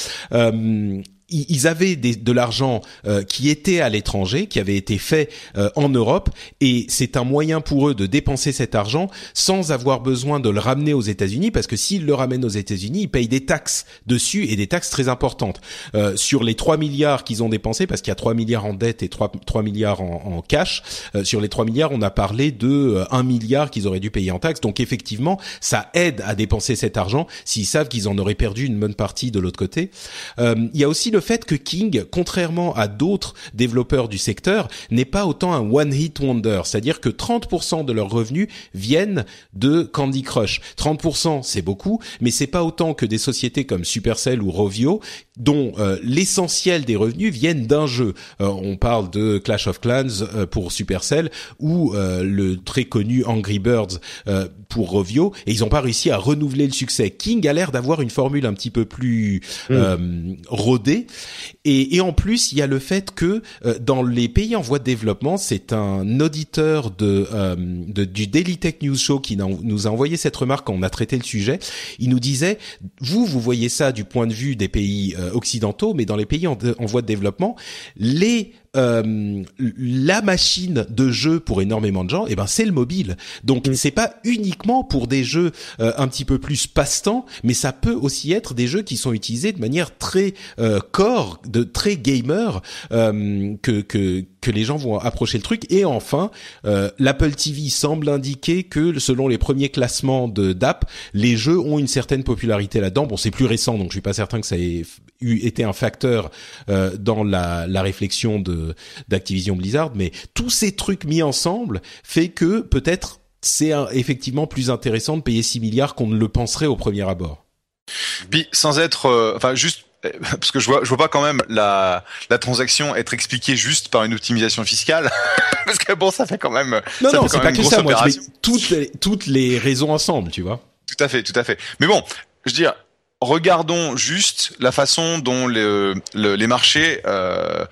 ils avaient des, de l'argent euh, qui était à l'étranger, qui avait été fait euh, en Europe, et c'est un moyen pour eux de dépenser cet argent sans avoir besoin de le ramener aux États-Unis, parce que s'ils le ramènent aux États-Unis, ils payent des taxes dessus et des taxes très importantes euh, sur les 3 milliards qu'ils ont dépensés, parce qu'il y a 3 milliards en dette et 3, 3 milliards en, en cash. sur les 3 milliards, on a parlé de 1 milliard qu'ils auraient dû payer en taxes. Donc effectivement, ça aide à dépenser cet argent s'ils savent qu'ils en auraient perdu une bonne partie de l'autre côté. il y a aussi le le fait que King, contrairement à d'autres développeurs du secteur, n'est pas autant un one-hit wonder, c'est-à-dire que 30% de leurs revenus viennent de Candy Crush. 30% c'est beaucoup, mais c'est pas autant que des sociétés comme Supercell ou Rovio dont euh, l'essentiel des revenus viennent d'un jeu. Euh, on parle de Clash of Clans euh, pour Supercell ou le très connu Angry Birds pour Rovio et ils n'ont pas réussi à renouveler le succès. King a l'air d'avoir une formule un petit peu plus mm. rodée et, et, en plus il y a le fait que dans les pays en voie de développement, c'est un auditeur de, de, du Daily Tech News Show qui nous a envoyé cette remarque quand on a traité le sujet. Il nous disait vous vous voyez ça du point de vue des pays occidentaux, mais dans les pays en, voie de développement, les euh, la machine de jeu pour énormément de gens, et eh ben c'est le mobile. Donc mm. c'est pas uniquement pour des jeux euh, un petit peu plus passe-temps, mais ça peut aussi être des jeux qui sont utilisés de manière très euh, core, de très gamer, euh, que que que les gens vont approcher le truc. Et enfin, l'Apple TV semble indiquer que selon les premiers classements de d'app, les jeux ont une certaine popularité là-dedans. Bon, c'est plus récent, donc je suis pas certain que ça ait eu été un facteur dans la, la réflexion de d'Activision Blizzard, mais tous ces trucs mis ensemble fait que peut-être c'est effectivement plus intéressant de payer 6 milliards qu'on ne le penserait au premier abord. Puis sans être, euh, enfin juste euh, parce que je vois, je vois pas quand même la, la transaction être expliquée juste par une optimisation fiscale, *laughs* parce que bon, ça fait quand même. Non, non, c'est pas que ça. Moi, je mets toutes les, toutes les raisons ensemble, tu vois. Tout à fait, tout à fait. Mais bon, je veux dire, regardons juste la façon dont les marchés euh,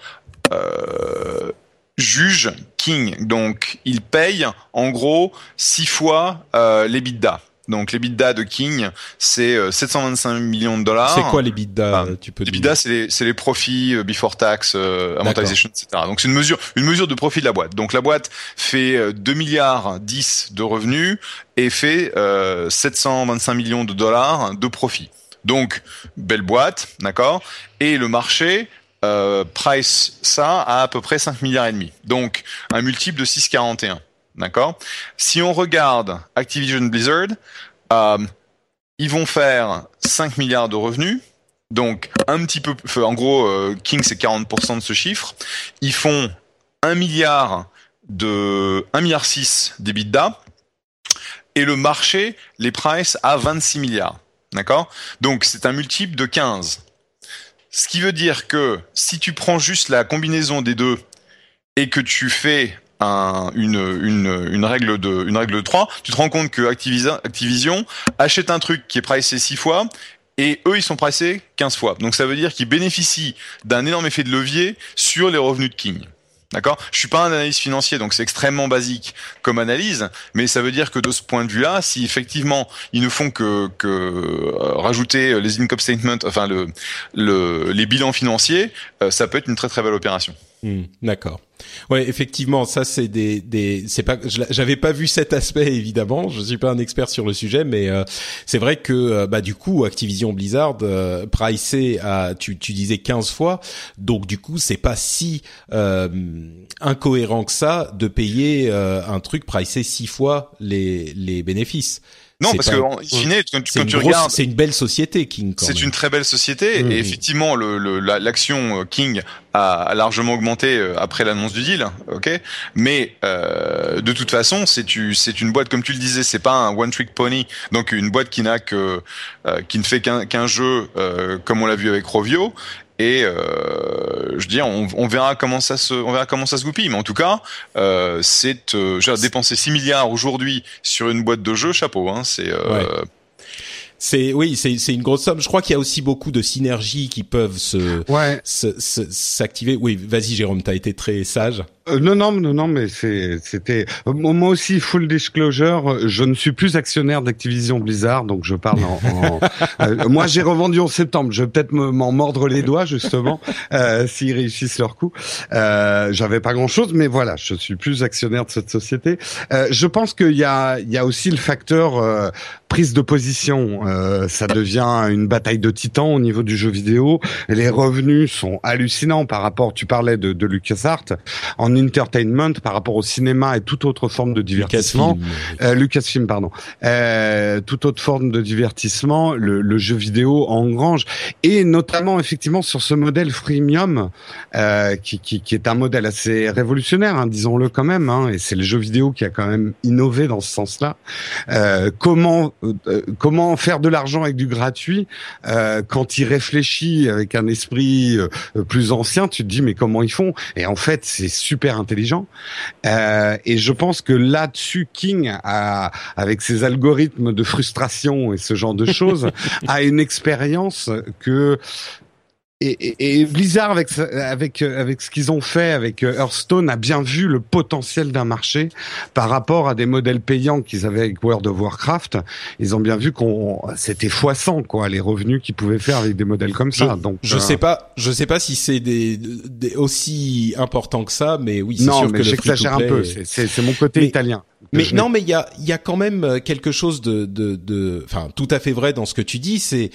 euh, juge King. Donc, il paye en gros six fois euh, les bidda. Donc les bidda de King, c'est 725 euh, millions de dollars. C'est quoi les bidda Tu peux. Les bidda, c'est les, les, profits euh, before tax, amortization, etc. Donc c'est une mesure, une mesure de profit de la boîte. Donc la boîte fait 2 milliards 10 de revenus et fait 725 millions de dollars de profit. Donc belle boîte, d'accord? Et le marché euh, price ça à à peu près 5 milliards et demi. Donc un multiple de 6,41. D'accord? Si on regarde Activision Blizzard, euh, ils vont faire 5 milliards de revenus. Donc un petit peu, en gros, euh, King c'est 40% de ce chiffre. Ils font 1 milliard de 1 milliard 6 d'EBITDA et le marché les price à 26 milliards. D'accord? Donc c'est un multiple de 15. Ce qui veut dire que si tu prends juste la combinaison des deux et que tu fais un, une, règle de une règle de 3, tu te rends compte que Activision, Activision achète un truc qui est pricé 6 fois et eux ils sont pricés 15 fois. Donc ça veut dire qu'ils bénéficient d'un énorme effet de levier sur les revenus de King. D'accord? Je suis pas un analyste financier, donc c'est extrêmement basique comme analyse, mais ça veut dire que de ce point de vue-là, si effectivement ils ne font que, que euh, rajouter les income statements, enfin le, le, les bilans financiers, euh, ça peut être une très très belle opération. Hmm, d'accord. Ouais, effectivement, ça c'est des des c'est pas j'avais pas vu cet aspect évidemment, je suis pas un expert sur le sujet mais euh, c'est vrai que euh, bah du coup Activision Blizzard euh, pricé à tu tu disais 15 fois. Donc du coup, c'est pas si euh, incohérent que ça de payer un truc pricé 6 fois les les bénéfices. Non, parce que en fine, quand, tu regardes, c'est une belle société King. C'est une très belle société et effectivement, le l'action King a, largement augmenté euh, après l'annonce du deal, ok? Mais euh, de toute façon, c'est c'est une boîte comme tu le disais, c'est pas un one trick pony, donc une boîte qui n'a que euh, qui ne fait qu'un jeu euh, comme on l'a vu avec Rovio et euh, je dis on, on, verra comment ça se on verra comment ça se goupille mais en tout cas euh, c'est euh, dépenser 6 milliards aujourd'hui sur une boîte de jeux chapeau hein c'est euh, c'est oui, c'est c'est une grosse somme. Je crois qu'il y a aussi beaucoup de synergies qui peuvent se ouais. s'activer. Oui, vas-y Jérôme, t'as été très sage. Euh, non, non, non, non, mais c'était moi aussi full disclosure. Je ne suis plus actionnaire d'Activision Blizzard, donc je parle en. *laughs* Euh, moi, j'ai revendu en septembre. Je vais peut-être m'en mordre les doigts justement euh, s'ils réussissent leur coup. Euh, J'avais pas grand-chose, mais voilà, je suis plus actionnaire de cette société. Euh, je pense qu'il y a, il y a aussi le facteur prise de position. ça devient une bataille de titans au niveau du jeu vidéo. Les revenus sont hallucinants par rapport. Tu parlais de, de LucasArts en entertainment par rapport au cinéma et toute autre forme de divertissement. Lucasfilm, euh, Lucasfilm pardon. Euh, toute autre forme de divertissement, le, le, jeu vidéo engrange et notamment effectivement sur ce modèle freemium euh, qui, qui, qui, est un modèle assez révolutionnaire, hein, disons-le quand même. Hein, et c'est le jeu vidéo qui a quand même innové dans ce sens-là. Euh, comment comment faire de l'argent avec du gratuit quand il réfléchit avec un esprit plus ancien, tu te dis mais comment ils font? Et en fait, c'est super intelligent. Euh, et je pense que là-dessus, King, a, avec ses algorithmes de frustration et ce genre de choses, *laughs* a une expérience que et, et, Blizzard avec avec avec ce qu'ils ont fait avec euh, Hearthstone a bien vu le potentiel d'un marché par rapport à des modèles payants qu'ils avaient avec World of Warcraft. Ils ont bien vu qu'on c'était x100 quoi les revenus qu'ils pouvaient faire avec des modèles comme ça. Donc je sais pas je sais pas si c'est des, des, aussi important que ça, mais oui c'est sûr mais que j'exagère un peu. C'est mon côté italien. Mais non, mais il y a, y a quand même euh, quelque chose de, de, de, enfin, tout à fait vrai dans ce que tu dis. C'est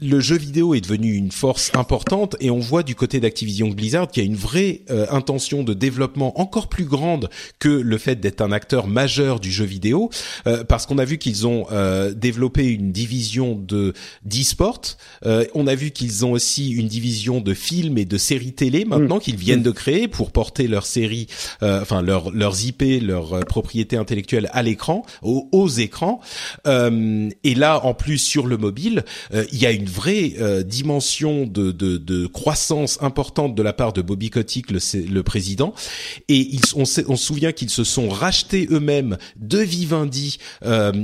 le jeu vidéo est devenu une force importante et on voit du côté d'Activision Blizzard qu'il y a une vraie euh, intention de développement encore plus grande que le fait d'être un acteur majeur du jeu vidéo, euh, parce qu'on a vu qu'ils ont développé une division de d'e-sport. on a vu qu'ils ont aussi une division de films et de séries télé maintenant mm. qu'ils viennent mm. de créer pour porter leurs séries, enfin leurs leurs IP, leurs propriétés intellectuelle à l'écran, aux, écrans. Euh, et là, en plus sur le mobile, euh, il y a une vraie euh, dimension de, de, de, croissance importante de la part de Bobby Kotick, le, le président. Et ils, on, on se souvient qu'ils se sont rachetés eux-mêmes de Vivendi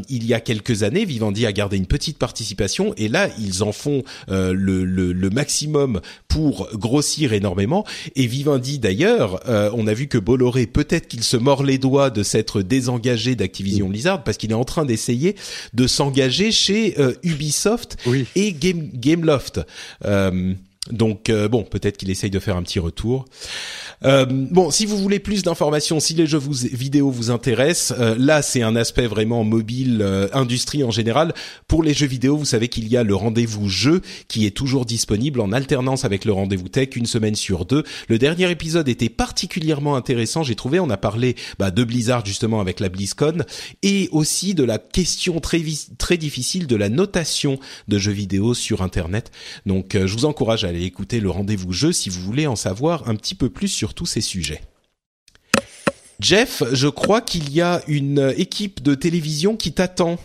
il y a quelques années. Vivendi a gardé une petite participation et là, ils en font le, le, le, maximum pour grossir énormément. Et Vivendi d'ailleurs, on a vu que Bolloré, peut-être qu'il se mord les doigts de s'être désengagé d'Activision Blizzard parce qu'il est en train d'essayer de s'engager chez euh, Ubisoft et Game Gameloft. Euh, donc euh, bon, peut-être qu'il essaye de faire un petit retour. Euh, bon, si vous voulez plus d'informations, si les jeux vidéo vous intéressent, euh, là c'est un aspect vraiment mobile, euh, industrie en général. Pour les jeux vidéo, vous savez qu'il y a le rendez-vous jeu qui est toujours disponible en alternance avec le rendez-vous tech, une semaine sur deux. Le dernier épisode était particulièrement intéressant, j'ai trouvé. On a parlé bah, de Blizzard justement avec la BlizzCon et aussi de la question très très difficile de la notation de jeux vidéo sur Internet. Donc, je vous encourage à aller écouter le rendez-vous jeu si vous voulez en savoir un petit peu plus sur tous ces sujets. Jeff, je crois qu'il y a une équipe de télévision qui t'attend.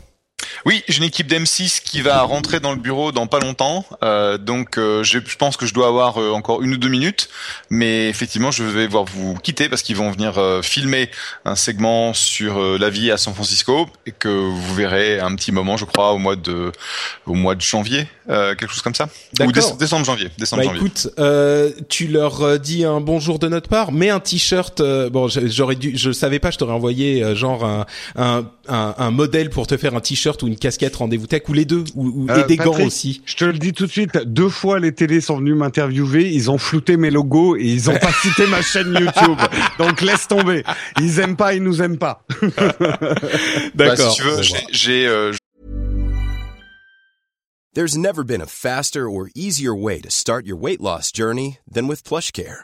Oui, j'ai une équipe d'M6 qui va rentrer dans le bureau dans pas longtemps, euh, donc euh, je, pense que je dois avoir euh, encore une ou deux minutes, mais effectivement je vais voir vous quitter parce qu'ils vont venir filmer un segment sur la vie à San Francisco et que vous verrez un petit moment, je crois, au mois de au mois de janvier, quelque chose comme ça, ou décembre janvier. Décembre bah, Écoute, tu leur dis un bonjour de notre part, mets un t-shirt. bon, j'aurais dû, je savais pas, je t'aurais envoyé genre un, un, un, un modèle pour te faire un t-shirt ou une casquette rendez-vous tech ou les deux ou, et euh, des gants aussi. Je te le dis tout de suite, deux fois les télés sont venus m'interviewer, ils ont flouté mes logos et ils ont pas *laughs* cité ma chaîne YouTube. Donc laisse tomber. Ils aiment pas, ils nous aiment pas. D'accord. *laughs* Bah, si tu veux, j'ai euh, There's never been a faster or easier way to start your weight loss journey than with PlushCare.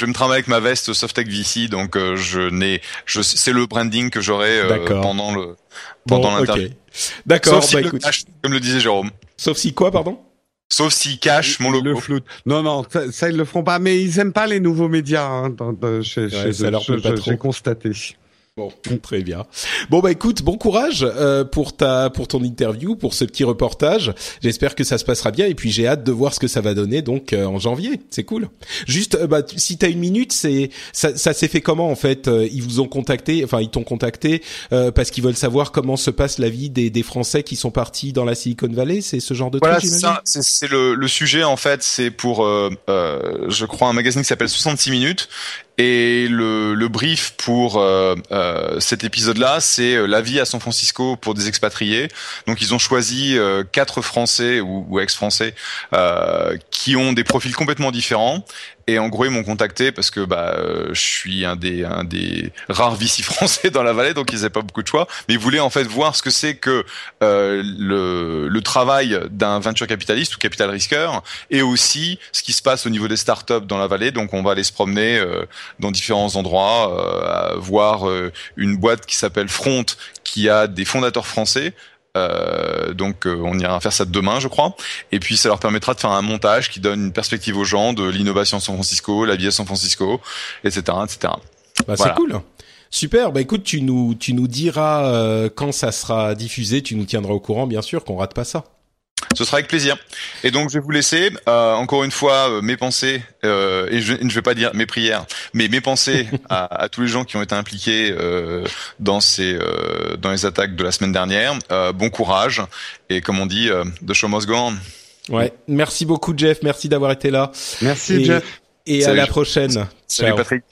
Je me travaille avec ma veste Softec VC, donc euh, je n'ai, je, c'est le branding que j'aurai euh, pendant le pendant bon, l'interview. Okay. D'accord. Sauf bah, écoute. Cache, comme le disait Jérôme. Sauf si quoi, pardon? Sauf s'ils cachent mon logo. Le flou. Non, non, ça, ça, ils le feront pas. Mais ils aiment pas les nouveaux médias. Hein, dans, dans, chez, ouais, chez, ça leur plaît pas trop. J'ai constaté. Bon, *laughs* très bien. Bon bah écoute, bon courage euh, pour ta pour ton interview, pour ce petit reportage. J'espère que ça se passera bien et puis j'ai hâte de voir ce que ça va donner donc euh, en janvier. C'est cool. Juste euh, bah si t'as une minute, c'est ça, ça s'est fait comment en fait Ils vous ont contacté, enfin ils t'ont contacté parce qu'ils veulent savoir comment se passe la vie des, des Français qui sont partis dans la Silicon Valley? C'est ce genre de voilà, truc. Voilà, c'est le, le sujet en fait. C'est pour je crois un magazine qui s'appelle 66 minutes et le, le brief pour euh, euh, cet épisode-là, c'est euh, la vie à San Francisco pour des expatriés. Donc ils ont choisi euh, quatre Français ou, ou ex-Français qui ont des profils complètement différents Et en gros, ils m'ont contacté parce que bah, je suis un des, un des rares VC français dans la vallée, donc ils n'avaient pas beaucoup de choix. Mais ils voulaient en fait voir ce que c'est que le, le travail d'un venture capitaliste ou capital risqueur, et aussi ce qui se passe au niveau des startups dans la vallée. Donc on va aller se promener dans différents endroits, voir une boîte qui s'appelle Front, qui a des fondateurs français. Euh, donc euh, on ira faire ça demain, je crois. Et puis ça leur permettra de faire un montage qui donne une perspective aux gens de l'innovation à San Francisco, la vie à San Francisco, etc., etc. Bah, C'est cool. Super. Bah écoute, tu nous tu nous diras euh, quand ça sera diffusé, tu nous tiendras au courant, bien sûr, qu'on rate pas ça. Ce sera avec plaisir. Et donc je vais vous laisser euh, encore une fois euh, mes pensées euh, et je ne vais pas dire mes prières, mais mes pensées à, à, tous les gens qui ont été impliqués euh, dans ces euh, dans les attaques de la semaine dernière. bon courage et comme on dit, the show must go on. Ouais, merci beaucoup Jeff, merci d'avoir été là. Merci Jeff. Et à la prochaine. Salut Patrick.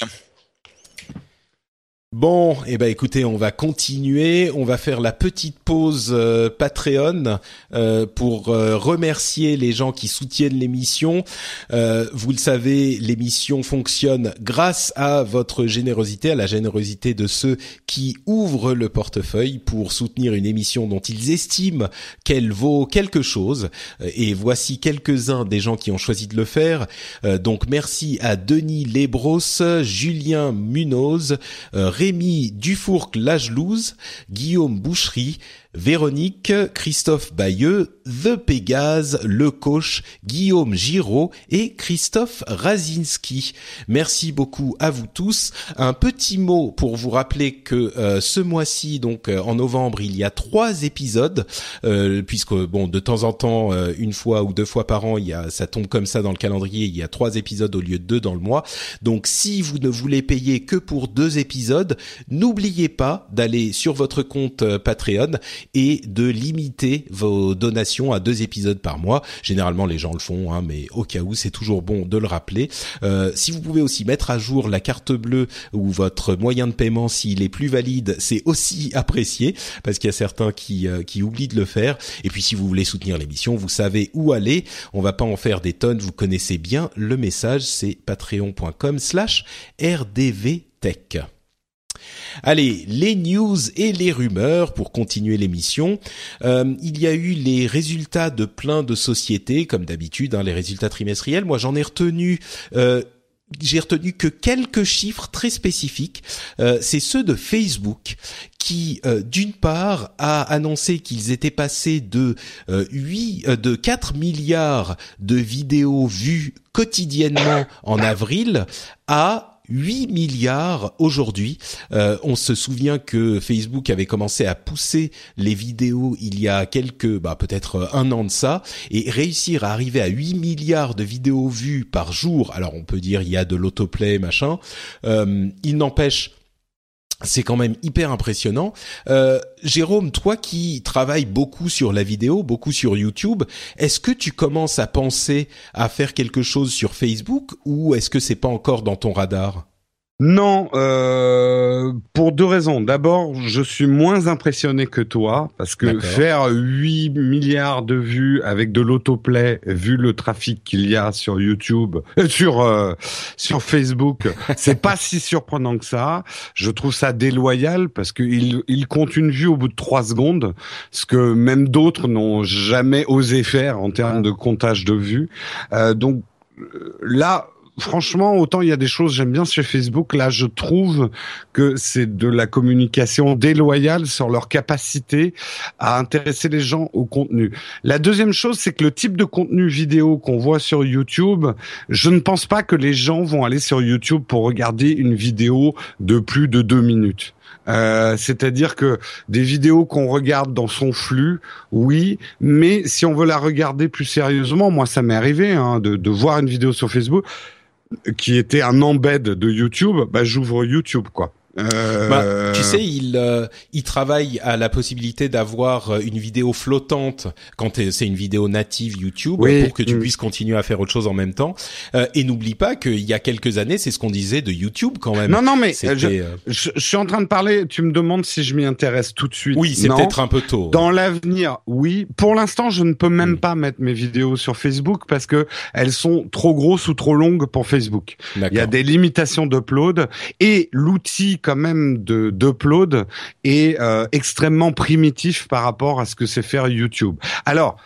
Bon, eh ben écoutez, on va continuer. On va faire la petite pause euh, Patreon euh, pour euh, remercier les gens qui soutiennent l'émission. vous le savez, l'émission fonctionne grâce à votre générosité, à la générosité de ceux qui ouvrent le portefeuille pour soutenir une émission dont ils estiment qu'elle vaut quelque chose. Et voici quelques-uns des gens qui ont choisi de le faire. donc merci à Denis Lebros, Julien Munoz. Rémi Dufourc-Lagelouse, Guillaume Boucherie, Véronique, Christophe Bayeux, The Pégase, Le Coach, Guillaume Giraud et Christophe Razinski. Merci beaucoup à vous tous. Un petit mot pour vous rappeler que euh, ce mois-ci, donc euh, en novembre, il y a trois épisodes, euh, puisque bon, de temps en temps, une fois ou deux fois par an, il y a, ça tombe comme ça dans le calendrier, il y a trois épisodes au lieu de deux dans le mois. Donc si vous ne voulez payer que pour deux épisodes, n'oubliez pas d'aller sur votre compte Patreon et de limiter vos donations à deux épisodes par mois. Généralement, les gens le font, hein, mais au cas où, c'est toujours bon de le rappeler. Euh, si vous pouvez aussi mettre à jour la carte bleue ou votre moyen de paiement s'il est plus valide, c'est aussi *laughs* apprécié parce qu'il y a certains qui, euh, qui oublient de le faire. Et puis, si vous voulez soutenir l'émission, vous savez où aller. On va pas en faire des tonnes. Vous connaissez bien le message. C'est patreon.com/slash rdvtech. Allez, les news et les rumeurs pour continuer l'émission. Euh, il y a eu les résultats de plein de sociétés, comme d'habitude, hein, les résultats trimestriels. Moi, j'en ai retenu. Euh, j'ai retenu que quelques chiffres très spécifiques. Euh, c'est ceux de Facebook qui, d'une part, a annoncé qu'ils étaient passés de 8, de 4 milliards de vidéos vues quotidiennement en avril à 8 milliards aujourd'hui. Euh, on se souvient que Facebook avait commencé à pousser les vidéos il y a quelques, bah, peut-être un an de ça, et réussir à arriver à 8 milliards de vidéos vues par jour. Alors on peut dire il y a de l'autoplay, machin. Euh, il n'empêche c'est quand même hyper impressionnant. Euh, Jérôme, toi qui travailles beaucoup sur la vidéo, beaucoup sur YouTube, est-ce que tu commences à penser à faire quelque chose sur Facebook ou est-ce que c'est pas encore dans ton radar? Non, euh, pour deux raisons. D'abord, je suis moins impressionné que toi parce que faire 8 milliards de vues avec de l'autoplay, vu le trafic qu'il y a sur YouTube, euh, sur euh, sur Facebook, *laughs* c'est pas si surprenant que ça. Je trouve ça déloyal parce qu'il il compte une vue au bout de trois secondes, ce que même d'autres n'ont jamais osé faire en termes de comptage de vues. Euh, donc là, franchement, autant il y a des choses j'aime bien sur Facebook, là je trouve que c'est de la communication déloyale sur leur capacité à intéresser les gens au contenu. La deuxième chose, c'est que le type de contenu vidéo qu'on voit sur YouTube, je ne pense pas que les gens vont aller sur YouTube pour regarder une vidéo de plus de deux minutes. Euh, c'est-à-dire que des vidéos qu'on regarde dans son flux, oui, mais si on veut la regarder plus sérieusement, moi ça m'est arrivé hein, de, de voir une vidéo sur Facebook qui était un embed de YouTube, bah, j'ouvre YouTube quoi. Euh... Bah, tu sais, il euh, il travaille à la possibilité d'avoir euh, une vidéo flottante quand c'est une vidéo native YouTube Oui, pour que tu puisses continuer à faire autre chose en même temps. Euh, et n'oublie pas qu'il y a quelques années, c'est ce qu'on disait de YouTube quand même. Non, non, mais je, euh, je, je suis en train de parler. Tu me demandes si je m'y intéresse tout de suite. Oui, c'est peut-être un peu tôt. Dans l'avenir, oui. Pour l'instant, je ne peux même Mm. pas mettre mes vidéos sur Facebook parce que elles sont trop grosses ou trop longues pour Facebook. Il y a des limitations d'upload et l'outil quand même de d'upload est euh, extrêmement primitif par rapport à ce que c'est faire YouTube. Alors.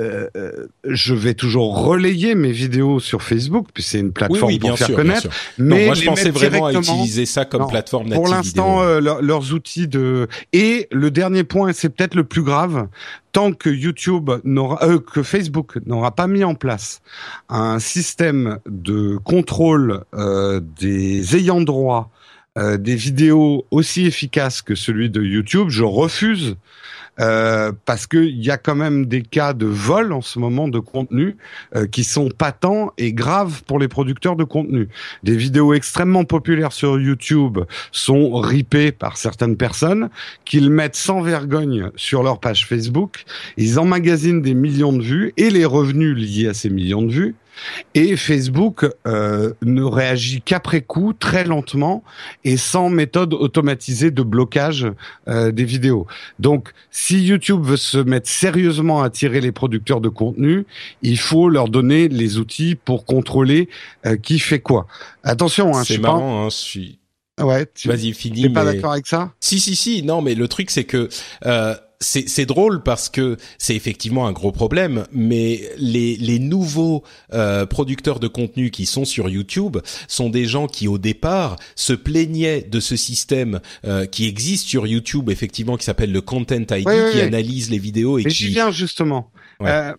euh, euh, je vais toujours relayer mes vidéos sur Facebook, puis c'est une plateforme oui, pour faire sûr, connaître. Non, Mais moi, je pensais vraiment à utiliser ça comme Non, plateforme native pour l'instant, euh, leur- leurs outils de et le dernier point, et c'est peut-être le plus grave, tant que YouTube n'aura, euh, que Facebook n'aura pas mis en place un système de contrôle des ayants droit euh, des vidéos aussi efficace que celui de YouTube, je refuse. euh, parce qu'il y a quand même des cas de vol en ce moment de contenu euh, qui sont patents et graves pour les producteurs de contenu. Des vidéos extrêmement populaires sur YouTube sont ripées par certaines personnes qu'ils mettent sans vergogne sur leur page Facebook. Ils emmagasinent des millions de vues et les revenus liés à ces millions de vues. Et Facebook euh, ne réagit qu'après coup, très lentement et sans méthode automatisée de blocage euh, des vidéos. Donc, si YouTube veut se mettre sérieusement à tirer les producteurs de contenu, il faut leur donner les outils pour contrôler euh, qui fait quoi. Attention, hein, c'est pas. marrant, hein, je suis. Ouais, tu Vas-y, finis. t'es pas mais- d'accord avec ça? Si, si, si. Non, mais le truc, c'est que euh, c'est c'est drôle parce que c'est effectivement un gros problème, mais les les nouveaux euh, producteurs de contenu qui sont sur YouTube sont des gens qui au départ se plaignaient de ce système euh, qui existe sur YouTube, effectivement, qui s'appelle le Content ID, Oui, qui oui. analyse les vidéos et Mais qui j'y viens justement. Ouais. Euh,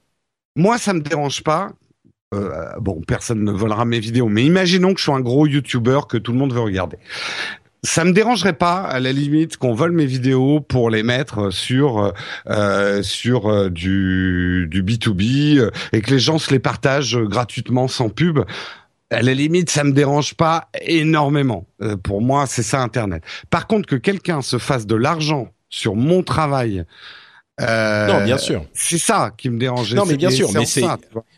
moi, ça me dérange pas. Euh, bon, personne ne volera mes vidéos, mais imaginons que je sois un gros YouTuber que tout le monde veut regarder. Ça me dérangerait pas, à la limite, qu'on vole mes vidéos pour les mettre sur euh, sur euh, du du B2B euh, et que les gens se les partagent euh, gratuitement sans pub. À la limite, ça me dérange pas énormément. Euh, pour moi, c'est ça Internet. Par contre, que quelqu'un se fasse de l'argent sur mon travail. Euh, non, bien sûr. c'est ça qui me dérangeait. Non, mais bien sûr, mais c'est-.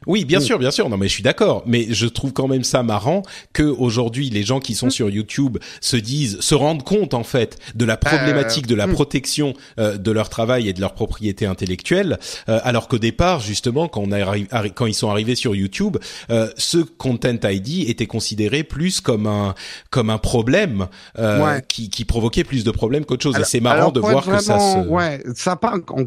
Oui, bien Mm. sûr, bien sûr. Non, mais je suis d'accord. Mais je trouve quand même ça marrant que aujourd'hui les gens qui sont sur YouTube se disent, se rendent compte en fait de la problématique de la mm. protection euh, de leur travail et de leur propriété intellectuelle, euh, alors qu'au départ, justement, quand on a arri- arri- quand ils sont arrivés sur YouTube, euh, ce Content ID était considéré plus comme un comme un problème euh, Ouais. qui, qui provoquait plus de problèmes qu'autre chose. Alors- et c'est marrant de voir que ça se. Ouais, ça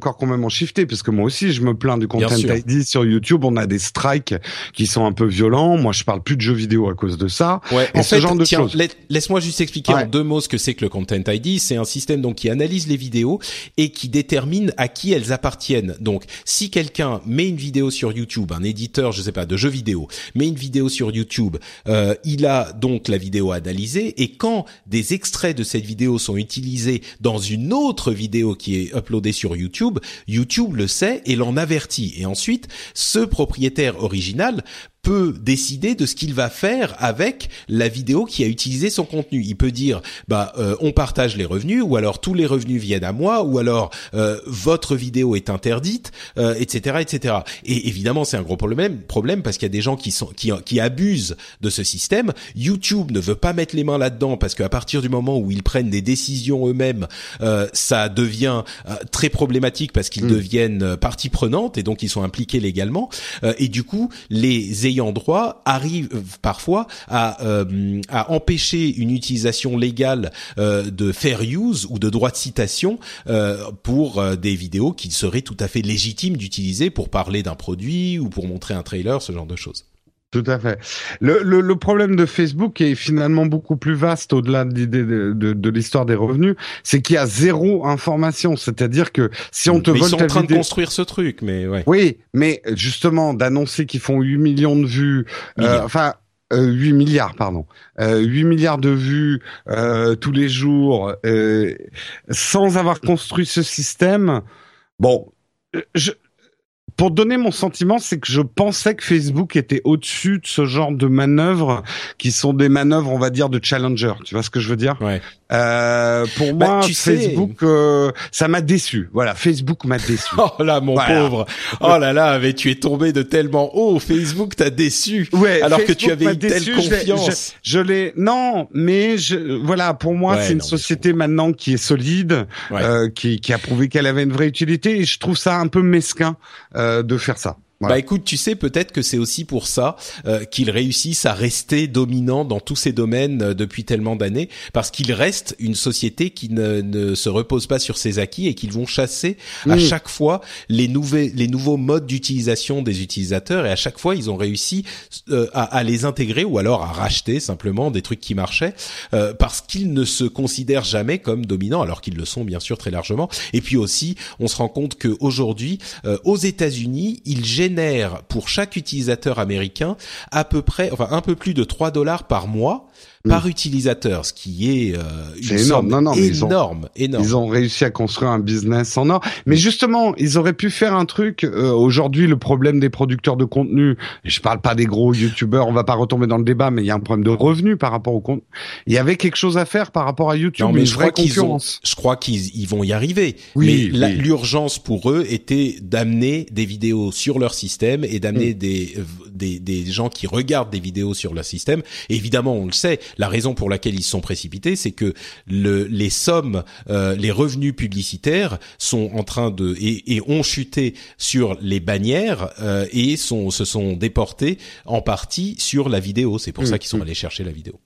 encore complètement shifté parce que moi aussi je me plains du content. ID sur YouTube. On a des strikes qui sont un peu violents. Moi, je parle plus de jeux vidéo à cause de ça. Ouais, Et en ce fait, genre de tiens, choses. lai- laisse-moi juste expliquer Ouais. en deux mots ce que c'est que le Content ID. C'est un système donc qui analyse les vidéos et qui détermine à qui elles appartiennent. Donc, si quelqu'un met une vidéo sur YouTube, un éditeur, je sais pas, de jeux vidéo, met une vidéo sur YouTube, euh, il a donc la vidéo analysée et quand des extraits de cette vidéo sont utilisés dans une autre vidéo qui est uploadée sur YouTube, YouTube le sait et l'en avertit. Et ensuite, ce propriétaire original peut décider de ce qu'il va faire avec la vidéo qui a utilisé son contenu. Il peut dire bah euh, on partage les revenus ou alors tous les revenus viennent à moi ou alors euh, votre vidéo est interdite, euh, etc., etc. Et évidemment c'est un gros problème problème parce qu'il y a des gens qui sont qui qui abusent de ce système. YouTube ne veut pas mettre les mains là-dedans parce qu'à partir du moment où ils prennent des décisions eux-mêmes, euh, ça devient euh, très problématique parce qu'ils Mm. deviennent euh, partie prenante et donc ils sont impliqués légalement. Euh, et du coup, les ayants droit arrivent euh, parfois à, euh, à empêcher une utilisation légale euh, de fair use ou de droit de citation pour des vidéos qui seraient tout à fait légitimes d'utiliser pour parler d'un produit ou pour montrer un trailer, ce genre de choses. Tout à fait. Le, le, le problème de Facebook est finalement beaucoup plus vaste au-delà de l'idée de, de, de l'histoire des revenus, c'est qu'il y a zéro information. C'est-à-dire que si on te Mais ils vole sont ta en train de construire ce truc, mais ouais. Oui, mais justement d'annoncer qu'ils font 8 millions de vues, euh, enfin euh, 8 milliards, pardon, euh, 8 milliards de vues euh, tous les jours, euh, sans avoir construit ce système, bon, euh, je, pour donner mon sentiment, c'est que je pensais que Facebook était au-dessus de ce genre de manœuvres qui sont des manœuvres, on va dire, de challenger. Tu vois ce que je veux dire? Ouais. euh, Pour Bah, moi, tu sais- Facebook, euh, ça m'a déçu. Voilà, Facebook m'a déçu. *laughs* Oh là, mon Voilà. pauvre. Oh là là, mais tu es tombé de tellement haut. Facebook t'a déçu. Ouais, alors que tu avais une telle déçu, confiance. Je, l'ai, non, mais je, voilà, pour moi, Ouais, c'est une société maintenant qui est solide, Ouais. euh, qui, qui a prouvé qu'elle avait une vraie utilité, et je trouve ça un peu mesquin de faire ça. Voilà. Bah écoute, tu sais peut-être que c'est aussi pour ça euh, qu'ils réussissent à rester dominants dans tous ces domaines euh, depuis tellement d'années, parce qu'ils restent une société qui ne, ne se repose pas sur ses acquis et qu'ils vont chasser à Mm. chaque fois les nouveaux les nouveaux modes d'utilisation des utilisateurs et à chaque fois ils ont réussi euh, à, à les intégrer ou alors à racheter simplement des trucs qui marchaient euh, parce qu'ils ne se considèrent jamais comme dominants alors qu'ils le sont bien sûr très largement. Et puis aussi, on se rend compte que aujourd'hui, euh, aux États-Unis, ils génèrent pour chaque utilisateur américain à peu près, enfin un peu plus de 3 dollars par mois par utilisateur, ce qui est euh, une énorme. Non, non, mais ils ont- énorme, énorme. Ils ont réussi à construire un business en or. Mais justement, ils auraient pu faire un truc. euh, Aujourd'hui, le problème des producteurs de contenu, je parle pas des gros youtubeurs, on va pas retomber dans le débat, mais il y a un problème de revenus par rapport au contenu. Il y avait quelque chose à faire par rapport à YouTube, Non, mais une je vraie crois qu'ils ont, je crois qu'ils ils vont y arriver. Oui, mais oui. l'urgence pour eux était d'amener des vidéos sur leur système et d'amener Mm. des, des des gens qui regardent des vidéos sur leur système. Et évidemment, on le sait, la raison pour laquelle ils sont précipités, c'est que le, les sommes, euh, les revenus publicitaires sont en train de et, et ont chuté sur les bannières euh, et sont se sont déportés en partie sur la vidéo. C'est pour Mm, ça qu'ils sont allés chercher la vidéo.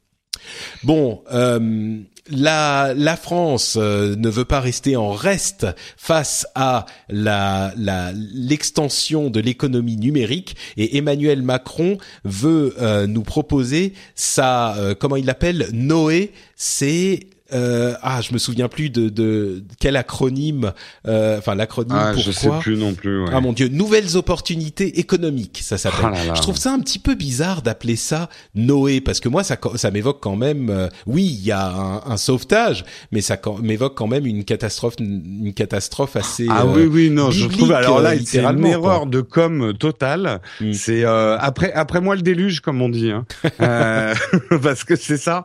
Bon, euh, la, la France euh, ne veut pas rester en reste face à la l'extension de l'économie numérique et Emmanuel Macron veut euh, nous proposer sa euh, comment il l'appelle Noé, c'est euh, ah je me souviens plus de, de quel acronyme euh, enfin l'acronyme Ah, pour je sais plus non plus. ouais. ah mon dieu, nouvelles opportunités économiques, ça s'appelle. Ah là. Je trouve ça un petit peu bizarre d'appeler ça Noé parce que moi ça ça m'évoque quand même euh, oui, il y a un, un sauvetage, mais ça m'évoque quand même une catastrophe une catastrophe assez Ah euh, oui oui non je trouve alors là c'est une erreur quoi. de com totale Mm. c'est euh, après après moi le déluge comme on dit hein. *laughs* Euh, *laughs* parce que c'est ça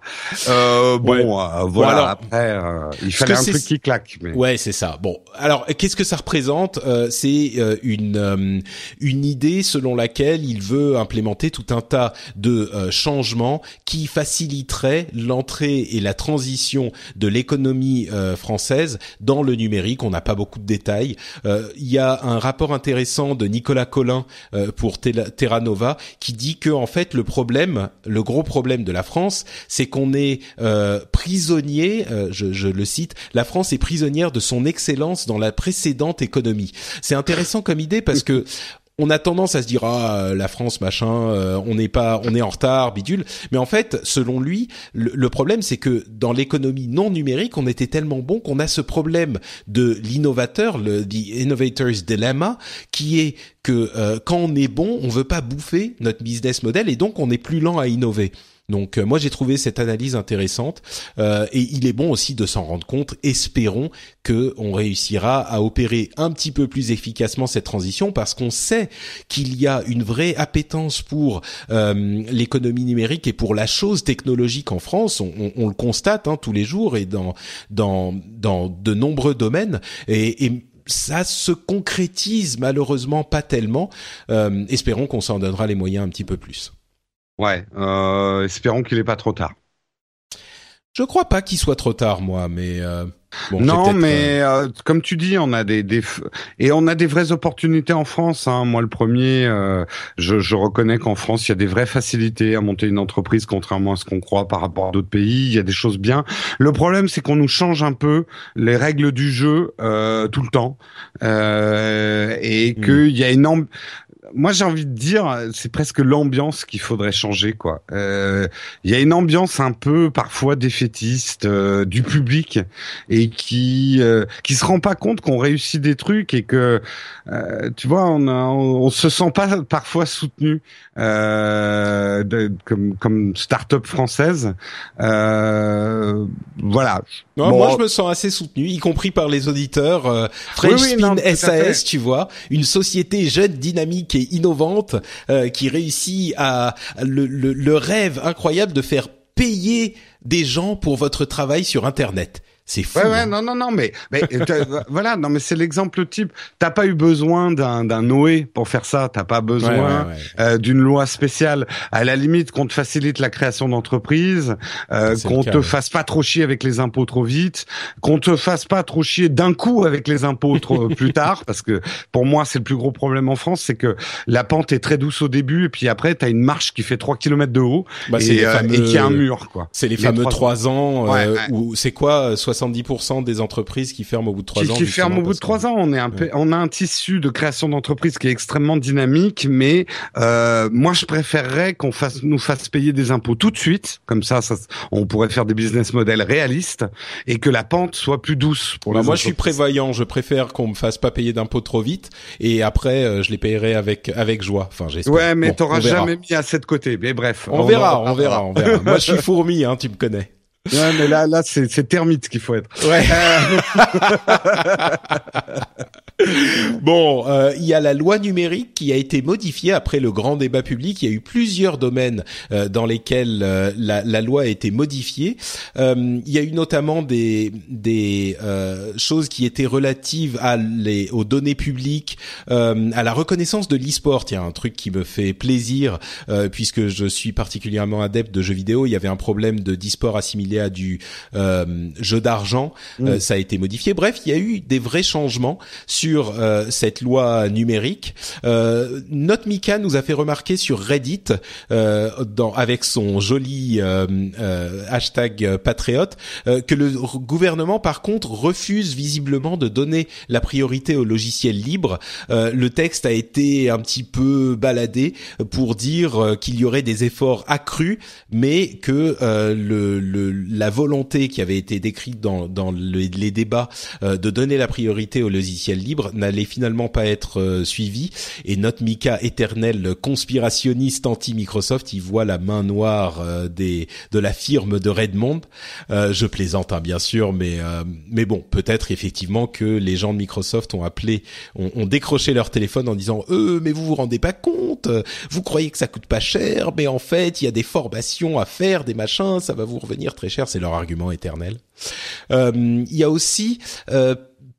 euh, bon Ouais. euh, voilà alors, après euh, il fallait un truc qui claque mais Ouais, c'est ça. Bon, alors qu'est-ce que ça représente? Euh, C'est euh, une euh, une idée selon laquelle il veut implémenter tout un tas de euh, changements qui faciliteraient l'entrée et la transition de l'économie euh, française dans le numérique. On n'a pas beaucoup de détails. Euh, Il y a un rapport intéressant de Nicolas Collin euh, pour Terra Nova qui dit que en fait le problème, le gros problème de la France, c'est qu'on est euh, prisonnier. Euh, je, le cite, la France est prisonnière de son excellence dans la précédente économie. C'est intéressant comme idée parce que *laughs* on a tendance à se dire ah la France machin euh, on n'est pas on est en retard bidule mais en fait selon lui le, le problème c'est que dans l'économie non numérique on était tellement bon qu'on a ce problème de l'innovateur le the innovator's dilemma qui est que euh, quand on est bon on veut pas bouffer notre business model et donc on est plus lent à innover donc euh, moi j'ai trouvé cette analyse intéressante euh, et il est bon aussi de s'en rendre compte. Espérons que on réussira à opérer un petit peu plus efficacement cette transition parce qu'on sait qu'il y a une vraie appétence pour euh, l'économie numérique et pour la chose technologique en France. On, le constate hein, tous les jours et dans de nombreux domaines et, ça se concrétise malheureusement pas tellement. Espérons qu'on s'en donnera les moyens un petit peu plus. Ouais euh, espérons qu'il est pas trop tard Je crois pas qu'il soit trop tard, moi, mais euh, bon, non, mais euh, comme tu dis, on a des, des et on a des vraies opportunités en France. Hein. Moi, le premier, euh, je, je reconnais qu'en France, il y a des vraies facilités à monter une entreprise, contrairement à ce qu'on croit par rapport à d'autres pays. Il y a des choses bien. Le problème, c'est qu'on nous change un peu les règles du jeu euh, tout le temps, euh, et Mm. qu'il y a amb- moi j'ai envie de dire, c'est presque l'ambiance qu'il faudrait changer quoi. Euh, il y a une ambiance un peu parfois défaitiste euh, du public et qui euh, qui se rend pas compte qu'on réussit des trucs et que euh, tu vois on, a, on, se sent pas parfois soutenu de, comme comme start-up française. voilà. Moi je me sens assez soutenu, y compris par les auditeurs. French Spin SAS, tu vois, une société jeune, dynamique et innovante euh, qui réussit à le rêve incroyable de faire payer des gens pour votre travail sur Internet. C'est fou. Ouais, ouais, hein. non, non, non, mais, *laughs* mais voilà, non, mais c'est l'exemple type. T'as pas eu besoin d'un d'un Noé pour faire ça. T'as pas besoin Ouais, ouais, ouais. euh, d'une loi spéciale. À la limite, qu'on te facilite la création d'entreprises, euh, qu'on te fasse pas trop chier avec les impôts trop vite, qu'on te fasse pas trop chier d'un coup avec les impôts trop plus tard, parce que pour moi, c'est le plus gros problème en France, c'est que la pente est très douce au début, et puis après, t'as une marche qui fait 3 km de haut, Bah, et, euh, fameux- et qui a un mur, quoi. C'est les Les fameux trois trois ans, Ouais, euh, ouais. où c'est quoi euh, 70% des entreprises qui ferment au bout de trois ans. qui ferme au bout de trois ans. On est un peu, on a un tissu de création d'entreprise qui est extrêmement dynamique, mais euh, moi je préférerais qu'on fasse, nous fasse payer des impôts tout de suite, comme ça, ça, on pourrait faire des business models réalistes et que la pente soit plus douce pour Bah, les moi, je suis prévoyant. Je préfère qu'on me fasse pas payer d'impôts trop vite, et après, euh, je les payerai avec avec joie. Enfin, j'espère. Ouais, mais Bon, t'auras jamais mis à cette côté. Mais bref, On, verra, on verra, on verra. *laughs* Moi, je suis fourmi, hein, tu me connais. Ouais, mais là, là, c'est c'est termite qu'il faut être. Ouais. *laughs* *laughs* bon, euh, il y a la loi numérique qui a été modifiée après le grand débat public. Il y a eu plusieurs domaines euh, dans lesquels euh, la, la loi a été modifiée. Euh, il y a eu notamment des des euh, choses qui étaient relatives à les aux données publiques, euh, à la reconnaissance de l'e-sport. Il y a un truc qui me fait plaisir euh, puisque je suis particulièrement adepte de jeux vidéo. Il y avait un problème de d'e-sport assimilé à du euh, jeu d'argent. Euh, ça a été modifié. Bref, il y a eu des vrais changements sur euh, cette loi numérique. Euh, Mika nous a fait remarquer sur Reddit, euh, avec son joli euh, hashtag patriote, que le gouvernement, par contre, refuse visiblement de donner la priorité aux logiciels libres. Le texte a été un petit peu baladé pour dire qu'il y aurait des efforts accrus, mais que le, le- la volonté qui avait été décrite dans, dans le- les débats de donner la priorité aux logiciels libres n'allait finalement pas être euh, suivie. Et notre Mika éternel conspirationniste anti-Microsoft, il voit la main noire euh, de la firme de Redmond. Euh, je plaisante hein, bien sûr, mais mais bon, peut-être effectivement que les gens de Microsoft ont appelé, ont, décroché leur téléphone en disant euh mais vous vous rendez pas compte, vous croyez que ça coûte pas cher, mais en fait il y a des formations à faire, des machins, ça va vous revenir très cher, c'est leur argument éternel. Il y a aussi euh,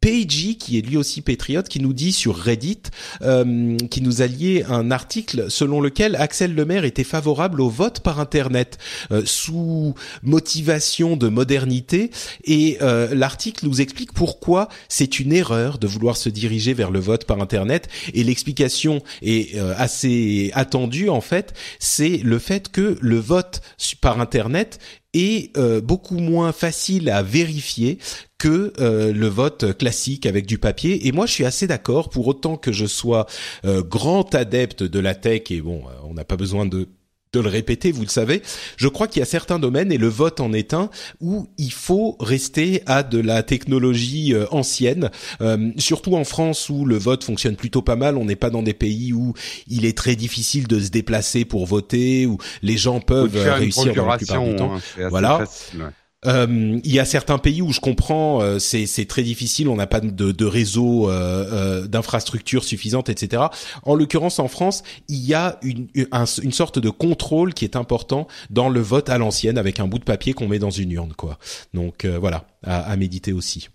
Peiji, qui est lui aussi patriote, qui nous dit sur Reddit, euh, qui nous a lié un article selon lequel Axel Lemaire était favorable au vote par Internet euh, sous motivation de modernité. Et euh, l'article nous explique pourquoi c'est une erreur de vouloir se diriger vers le vote par Internet. Et l'explication est euh, assez attendue en fait, c'est le fait que le vote par Internet est euh, beaucoup moins facile à vérifier que euh, le vote classique avec du papier. Et moi, je suis assez d'accord, pour autant que je sois euh, grand adepte de la tech, et bon, euh, on n'a pas besoin de de le répéter, vous le savez. Je crois qu'il y a certains domaines, et le vote en est un, où il faut rester à de la technologie euh, ancienne, Euh, surtout en France où le vote fonctionne plutôt pas mal. On n'est pas dans des pays où il est très difficile de se déplacer pour voter, où les gens peuvent réussir dans la plupart du temps. hein, Voilà. facile, ouais. Euh, il y a certains pays où je comprends, euh, c'est très difficile, on n'a pas de, réseau, euh, euh, d'infrastructures suffisantes, etc. En l'occurrence, en France, il y a une, un- une sorte de contrôle qui est important dans le vote à l'ancienne, avec un bout de papier qu'on met dans une urne, quoi. Donc euh, voilà, à, méditer aussi.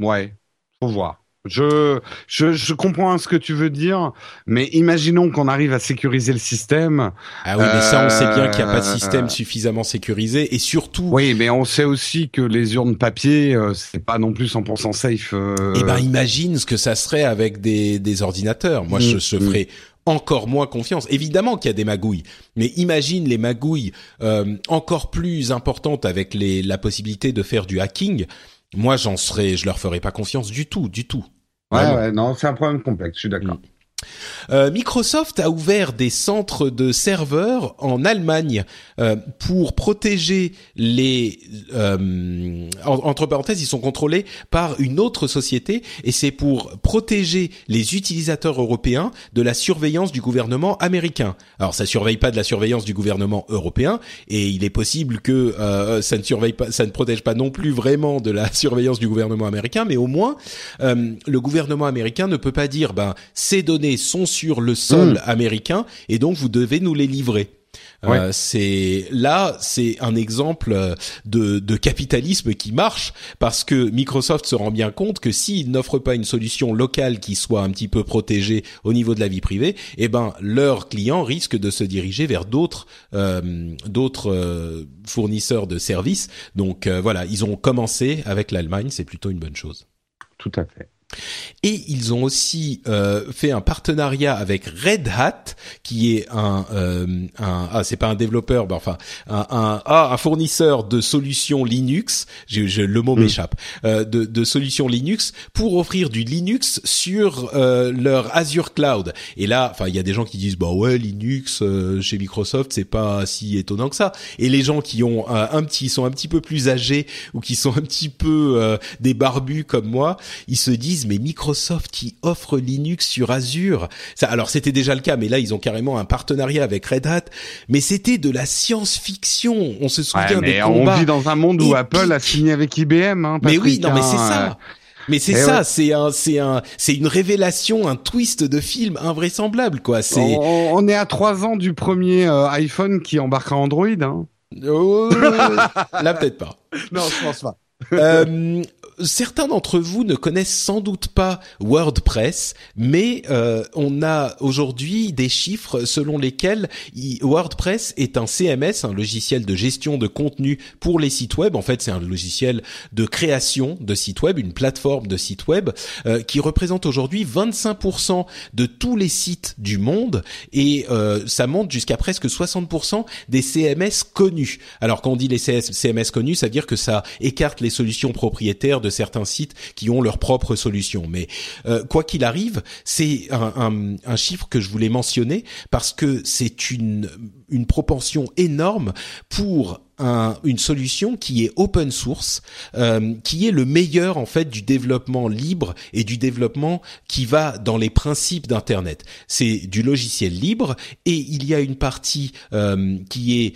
Ouais, faut voir. Je, je, je comprends ce que tu veux dire, mais imaginons qu'on arrive à sécuriser le système. Ah oui, mais ça, on sait bien qu'il n'y a pas de Euh, système suffisamment sécurisé, et surtout, Oui, mais on sait aussi que les urnes papier, euh, c'est pas non plus 100% safe. euh, Eh ben, imagine ce que ça serait avec des, des ordinateurs. Moi, je, Mm, je mm. ferais encore moins confiance. Évidemment qu'il y a des magouilles, mais imagine les magouilles euh, encore plus importantes avec les, la possibilité de faire du hacking. Moi, j'en serais, je leur ferais pas confiance du tout, du tout. Ouais, ouais, non, c'est un problème complexe, je suis d'accord. Euh, Microsoft a ouvert des centres de serveurs en Allemagne euh, pour protéger les euh, entre parenthèses ils sont contrôlés par une autre société et c'est pour protéger les utilisateurs européens de la surveillance du gouvernement américain. Alors ça surveille pas de la surveillance du gouvernement européen et il est possible que euh, ça ne surveille pas, ça ne protège pas non plus vraiment de la *laughs* surveillance du gouvernement américain, mais au moins euh, le gouvernement américain ne peut pas dire ben ces données sont sur le sol Mm. américain et donc vous devez nous les livrer. Ouais. Euh, c'est là, c'est un exemple euh, de, de capitalisme qui marche parce que Microsoft se rend bien compte que s'ils n'offrent pas une solution locale qui soit un petit peu protégée au niveau de la vie privée, eh ben leurs clients risquent de se diriger vers d'autres euh, d'autres euh, fournisseurs de services. Donc voilà, ils ont commencé avec l'Allemagne, c'est plutôt une bonne chose. Tout à fait. Et ils ont aussi euh, fait un partenariat avec Red Hat, qui est un, euh, un ah c'est pas un développeur, ben enfin un, un ah un fournisseur de solutions Linux. Je, je- le mot Mm. m'échappe. Euh, de, de solutions Linux pour offrir du Linux sur euh, leur Azure Cloud. Et là, enfin il y a des gens qui disent bah ouais Linux euh, chez Microsoft c'est pas si étonnant que ça. Et les gens qui ont un, un petit sont un petit peu plus âgés ou qui sont un petit peu euh, des barbus comme moi, ils se disent mais Microsoft qui offre Linux sur Azure. Ça, alors c'était déjà le cas, mais là ils ont carrément un partenariat avec Red Hat. Mais c'était de la science-fiction. On se souvient Ouais, mais des on combats. vit dans un monde où. Apple a signé avec IBM. Hein, Mais oui, non, mais c'est hein, ça. Mais c'est Eh ça, ouais. c'est un, c'est un, c'est une révélation, un twist de film invraisemblable, quoi. C'est On, on est à trois ans du premier euh, iPhone qui embarquera Android. Hein. Oh, *laughs* là peut-être pas. Non, je pense pas. Euh, certains d'entre vous ne connaissent sans doute pas WordPress, mais euh, on a aujourd'hui des chiffres selon lesquels WordPress est un CMS, un logiciel de gestion de contenu pour les sites web. En fait, c'est un logiciel de création de sites web, une plateforme de sites web euh, qui représente aujourd'hui 25% de tous les sites du monde et euh, ça monte jusqu'à presque 60% des CMS connus. Alors quand on dit les CMS connus, ça veut dire que ça écarte les solutions propriétaires de certains sites qui ont leur propre solution. Mais euh, quoi qu'il arrive, c'est un, un- un chiffre que je voulais mentionner parce que c'est une, une propension énorme pour un- une solution qui est open source, euh, qui est le meilleur en fait du développement libre et du développement qui va dans les principes d'Internet. C'est du logiciel libre et il y a une partie euh, qui est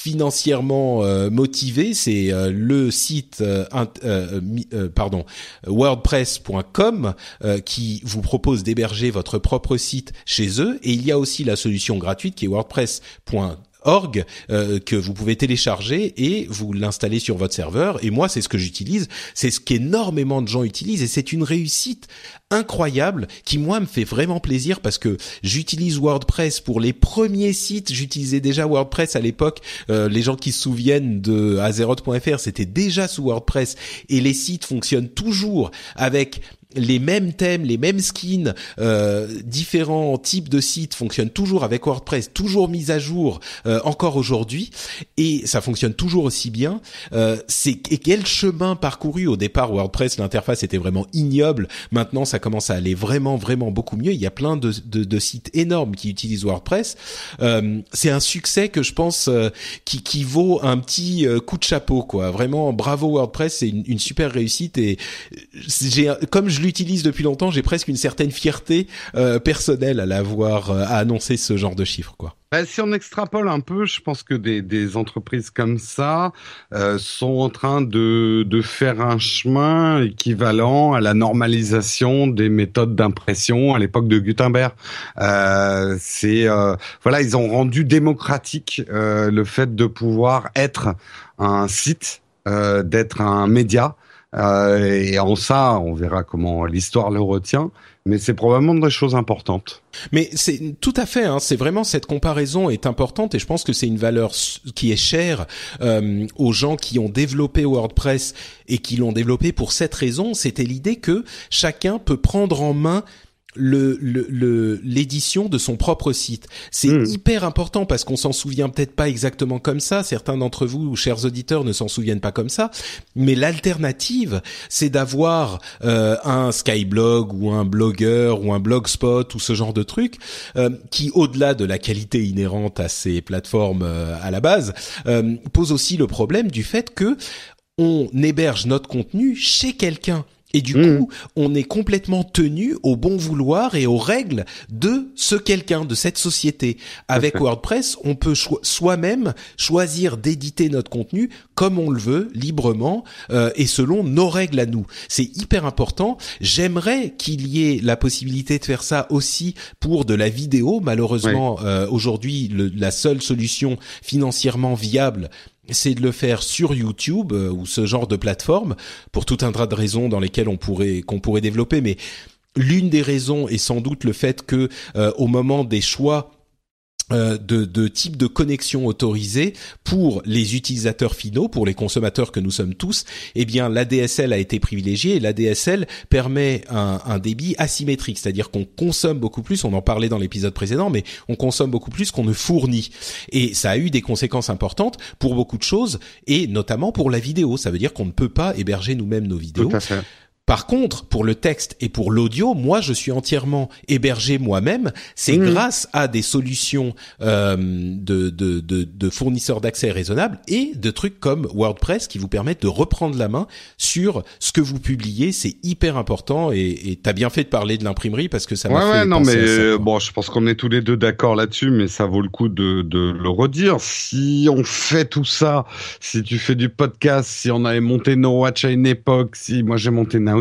financièrement euh, motivé, c'est euh, le site euh, pardon wordpress.com qui vous propose d'héberger votre propre site chez eux. Et il y a aussi la solution gratuite qui est wordpress.com org euh, que vous pouvez télécharger et vous l'installer sur votre serveur. Et moi c'est ce que j'utilise. C'est ce qu'énormément de gens utilisent. Et c'est une réussite incroyable qui moi me fait vraiment plaisir parce que j'utilise WordPress pour les premiers sites. J'utilisais déjà WordPress à l'époque. Euh, les gens qui se souviennent de Azeroth.fr c'était déjà sous WordPress. Et les sites fonctionnent toujours avec les mêmes thèmes, les mêmes skins, euh, différents types de sites fonctionnent toujours avec WordPress, toujours mis à jour euh, encore aujourd'hui, et ça fonctionne toujours aussi bien. Euh, c'est et quel chemin parcouru? Au départ WordPress, l'interface était vraiment ignoble. Maintenant, ça commence à aller vraiment, vraiment beaucoup mieux. Il y a plein de, de, de sites énormes qui utilisent WordPress. Euh, c'est un succès que je pense euh, qui, qui vaut un petit euh, coup de chapeau, quoi. Vraiment, bravo WordPress, c'est une, une super réussite et j'ai comme je l'utilise depuis longtemps, j'ai presque une certaine fierté euh, personnelle à l'avoir euh, à annoncer ce genre de chiffres quoi. Bah, si on extrapole un peu, je pense que des, entreprises comme ça euh, sont en train de, faire un chemin équivalent à la normalisation des méthodes d'impression à l'époque de Gutenberg. Euh, c'est voilà, ils ont rendu démocratique le fait de pouvoir être un site, d'être un média. Euh, et en ça, on verra comment l'histoire le retient, mais c'est probablement des choses importantes. Mais c'est tout à fait, hein, c'est vraiment cette comparaison est importante et je pense que c'est une valeur qui est chère euh, aux gens qui ont développé WordPress et qui l'ont développé pour cette raison. C'était l'idée que chacun peut prendre en main le l'édition de son propre site. C'est hmm. hyper important parce qu'on s'en souvient peut-être pas exactement comme ça. Certains d'entre vous, chers auditeurs, ne s'en souviennent pas comme ça. Mais l'alternative, c'est d'avoir euh, un Skyblog ou un blogueur ou un blogspot ou ce genre de truc euh, qui, au-delà de la qualité inhérente à ces plateformes euh, à la base, pose aussi le problème du fait que on héberge notre contenu chez quelqu'un et du mmh. coup, on est complètement tenu au bon vouloir et aux règles de ce quelqu'un, de cette société. Avec WordPress, on peut soi-même choisir d'éditer notre contenu comme on le veut, librement, euh, et selon nos règles à nous. C'est hyper important. J'aimerais qu'il y ait la possibilité de faire ça aussi pour de la vidéo. Malheureusement, euh, aujourd'hui, la seule solution financièrement viable, c'est de le faire sur YouTube euh, ou ce genre de plateforme pour tout un tas de raisons dans lesquelles on pourrait qu'on pourrait développer. Mais l'une des raisons est sans doute le fait que euh, au moment des choix de, de type de connexion autorisée pour les utilisateurs finaux, pour les consommateurs que nous sommes tous, eh bien l'ADSL a été privilégié et l'ADSL permet un, un, débit asymétrique, c'est-à-dire qu'on consomme beaucoup plus, on en parlait dans l'épisode précédent, mais on consomme beaucoup plus qu'on ne fournit. Et ça a eu des conséquences importantes pour beaucoup de choses, et notamment pour la vidéo. Ça veut dire qu'on ne peut pas héberger nous-mêmes nos vidéos. Tout à fait. Par contre, pour le texte et pour l'audio, moi, je suis entièrement hébergé moi-même. C'est mmh. grâce à des solutions euh, de, de, de, de, fournisseurs d'accès raisonnables et de trucs comme WordPress qui vous permettent de reprendre la main sur ce que vous publiez. C'est hyper important et t'as bien fait de parler de l'imprimerie parce que ça m'a ouais, fait ouais, non, mais bon, je pense qu'on est tous les deux d'accord là-dessus, mais ça vaut le coup de, de le redire. Si on fait tout ça, si tu fais du podcast, si on avait monté No Watch à une époque, si moi j'ai monté Now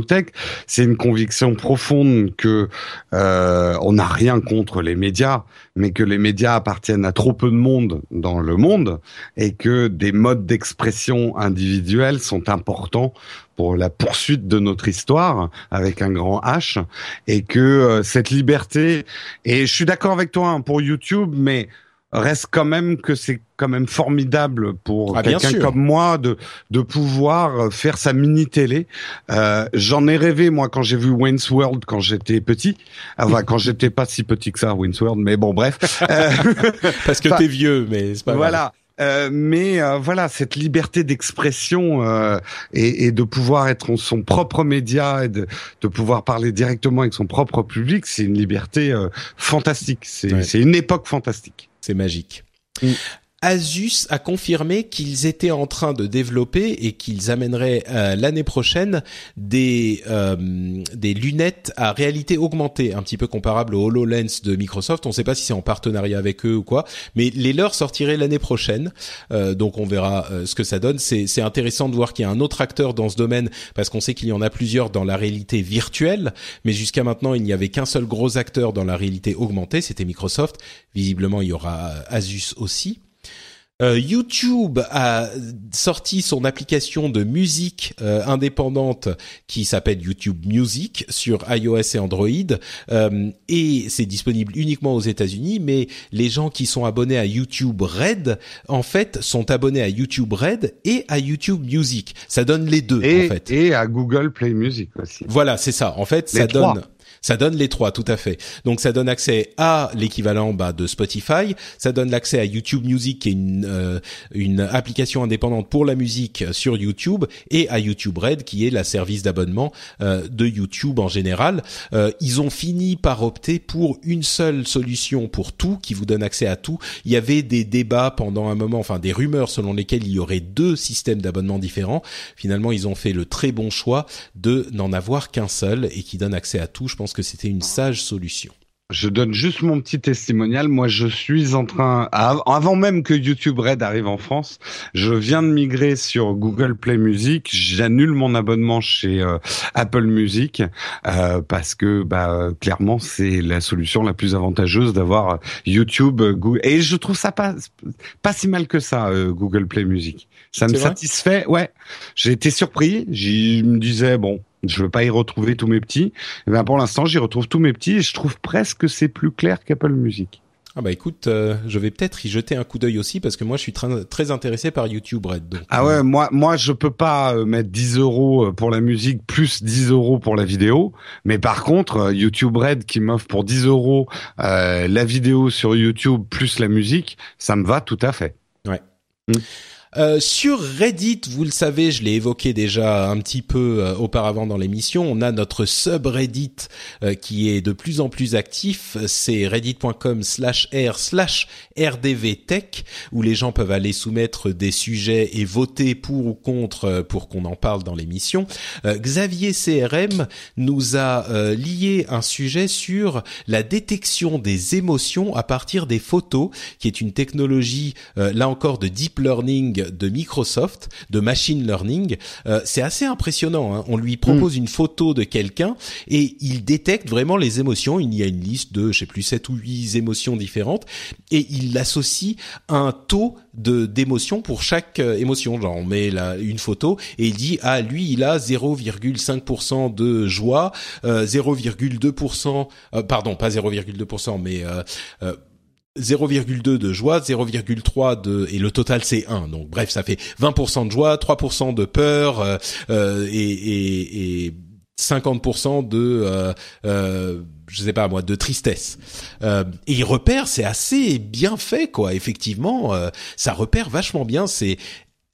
c'est une conviction profonde que euh, on n'a rien contre les médias, mais que les médias appartiennent à trop peu de monde dans le monde et que des modes d'expression individuels sont importants pour la poursuite de notre histoire avec un grand H et que euh, cette liberté et je suis d'accord avec toi hein, pour YouTube mais reste quand même que c'est quand même formidable pour ah, quelqu'un comme moi de de pouvoir faire sa mini télé. Euh, J'en ai rêvé moi quand j'ai vu Wayne's World quand j'étais petit. Enfin quand j'étais pas si petit que ça Wayne's World, mais bon bref. Euh, *laughs* Parce que t'es vieux, mais c'est pas voilà. Euh, mais euh, voilà, cette liberté d'expression euh, et, et, de pouvoir être son propre média et de, de, pouvoir parler directement avec son propre public, c'est une liberté euh, fantastique. C'est une époque fantastique. C'est magique. Mm. Asus a confirmé qu'ils étaient en train de développer et qu'ils amèneraient euh, l'année prochaine des euh, des lunettes à réalité augmentée, un petit peu comparable au HoloLens de Microsoft. On ne sait pas si c'est en partenariat avec eux ou quoi, mais les leurs sortiraient l'année prochaine. Euh, donc on verra ce que ça donne. C'est c'est intéressant de voir qu'il y a un autre acteur dans ce domaine parce qu'on sait qu'il y en a plusieurs dans la réalité virtuelle, mais jusqu'à maintenant il n'y avait qu'un seul gros acteur dans la réalité augmentée, c'était Microsoft. Visiblement il y aura Asus aussi. Euh, YouTube a sorti son application de musique euh, indépendante qui s'appelle YouTube Music sur iOS et Android euh, et c'est disponible uniquement aux États-Unis. Mais les gens qui sont abonnés à YouTube Red, en fait, sont abonnés à YouTube Red et à YouTube Music. Ça donne les deux et, en fait. Et à Google Play Music aussi. Voilà, c'est ça. En fait, ça donne. Ça donne les trois, tout à fait. Donc ça donne accès à l'équivalent bah, de Spotify, ça donne l'accès à YouTube Music, qui est une, euh, une application indépendante pour la musique sur YouTube, et à YouTube Red, qui est la service d'abonnement euh, de YouTube en général. Euh, ils ont fini par opter pour une seule solution pour tout, qui vous donne accès à tout. Il y avait des débats pendant un moment, enfin des rumeurs selon lesquelles il y aurait deux systèmes d'abonnement différents. Finalement, ils ont fait le très bon choix de n'en avoir qu'un seul et qui donne accès à tout. Je pense que c'était une sage solution. Je donne juste mon petit testimonial. Moi, je suis en train, avant même que YouTube Red arrive en France, je viens de migrer sur Google Play Music. J'annule mon abonnement chez euh, Apple Music euh, parce que, bah, clairement, c'est la solution la plus avantageuse d'avoir YouTube, Google. Et je trouve ça pas pas si mal que ça, euh, Google Play Music. Ça me satisfait. Ouais, j'ai été surpris. Je me disais bon, je veux pas y retrouver tous mes petits. Et eh ben pour l'instant, j'y retrouve tous mes petits et je trouve presque que c'est plus clair qu'Apple Music. Ah bah écoute, euh, je vais peut-être y jeter un coup d'œil aussi parce que moi je suis très, très intéressé par YouTube Red. Donc, ah ouais, moi moi je peux pas euh, mettre 10 euros pour la musique plus 10 euros pour la vidéo, mais par contre YouTube Red qui m'offre pour 10 euros la vidéo sur YouTube plus la musique, ça me va tout à fait. Ouais. Mm. Euh, sur Reddit, vous le savez, je l'ai évoqué déjà un petit peu euh, auparavant dans l'émission, on a notre subreddit euh, qui est de plus en plus actif, c'est reddit.com slash r slash rdvtech, où les gens peuvent aller soumettre des sujets et voter pour ou contre pour qu'on en parle dans l'émission. Xavier CRM nous a lié un sujet sur la détection des émotions à partir des photos, qui est une technologie, là encore, de deep learning de Microsoft, de machine learning. Euh, c'est assez impressionnant. Hein. On lui propose mm. une photo de quelqu'un et il détecte vraiment les émotions. Il y a une liste de, je sais plus, 7 ou 8 émotions différentes et il associe un taux de d'émotion pour chaque euh, émotion. Genre on met la, une photo et il dit ah lui il a 0,5% de joie, euh, 0,2% euh, pardon pas 0,2% mais euh, 0,2 de joie, 0,3 de et le total c'est 1. Donc bref, ça fait 20% de joie, 3% de peur euh, euh, et, et, et, 50% de euh, euh, je sais pas moi de tristesse. Euh, et il repère, c'est assez bien fait quoi. Effectivement, euh, ça repère vachement bien. C'est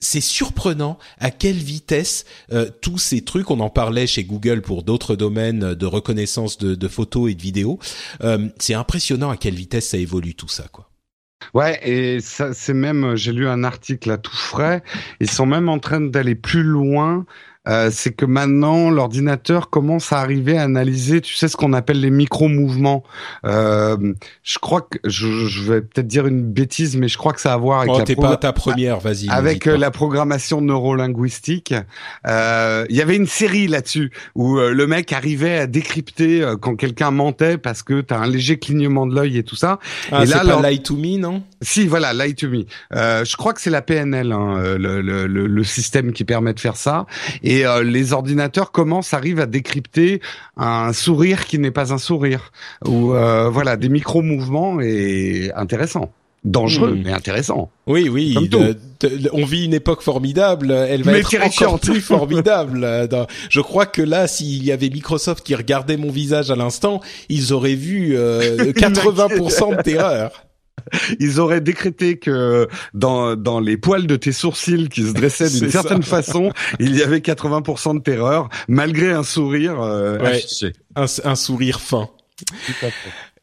c'est surprenant à quelle vitesse euh, tous ces trucs, on en parlait chez Google pour d'autres domaines de reconnaissance de, photos et de vidéos, euh, c'est impressionnant à quelle vitesse ça évolue tout ça, quoi. Ouais, et c'est même, j'ai lu un article à tout frais, ils sont même en train d'aller plus loin euh, c'est que maintenant l'ordinateur commence à arriver à analyser, tu sais ce qu'on appelle les micro-mouvements. Euh, je crois que je, je vais peut-être dire une bêtise, mais je crois que ça a à voir avec oh, la pas ta première, vas-y. Avec euh, la programmation neurolinguistique. Euh, il y avait une série là-dessus où euh, le mec arrivait à décrypter quand quelqu'un mentait parce que t'as un léger clignement de l'œil et tout ça. Ah, et là, pas Lie to Me, non? Si, voilà, Lie to Me. je crois que c'est la PNL, hein, le, le, le, le, système qui permet de faire ça. Et et euh, les ordinateurs commencent, arrivent à décrypter un sourire qui n'est pas un sourire, ou euh, voilà des micro mouvements et intéressant dangereux hmm. mais intéressant. Oui, oui. on vit une époque formidable. Elle va être encore plus *laughs* formidable. je crois que là, s'il y avait Microsoft qui regardait mon visage à l'instant, ils auraient vu 80% euh, *laughs* de terreur. *laughs* ils auraient décrété que dans, dans les poils de tes sourcils qui se dressaient d'une certaine façon, il y avait 80% de terreur, malgré un sourire euh, Un, un sourire fin.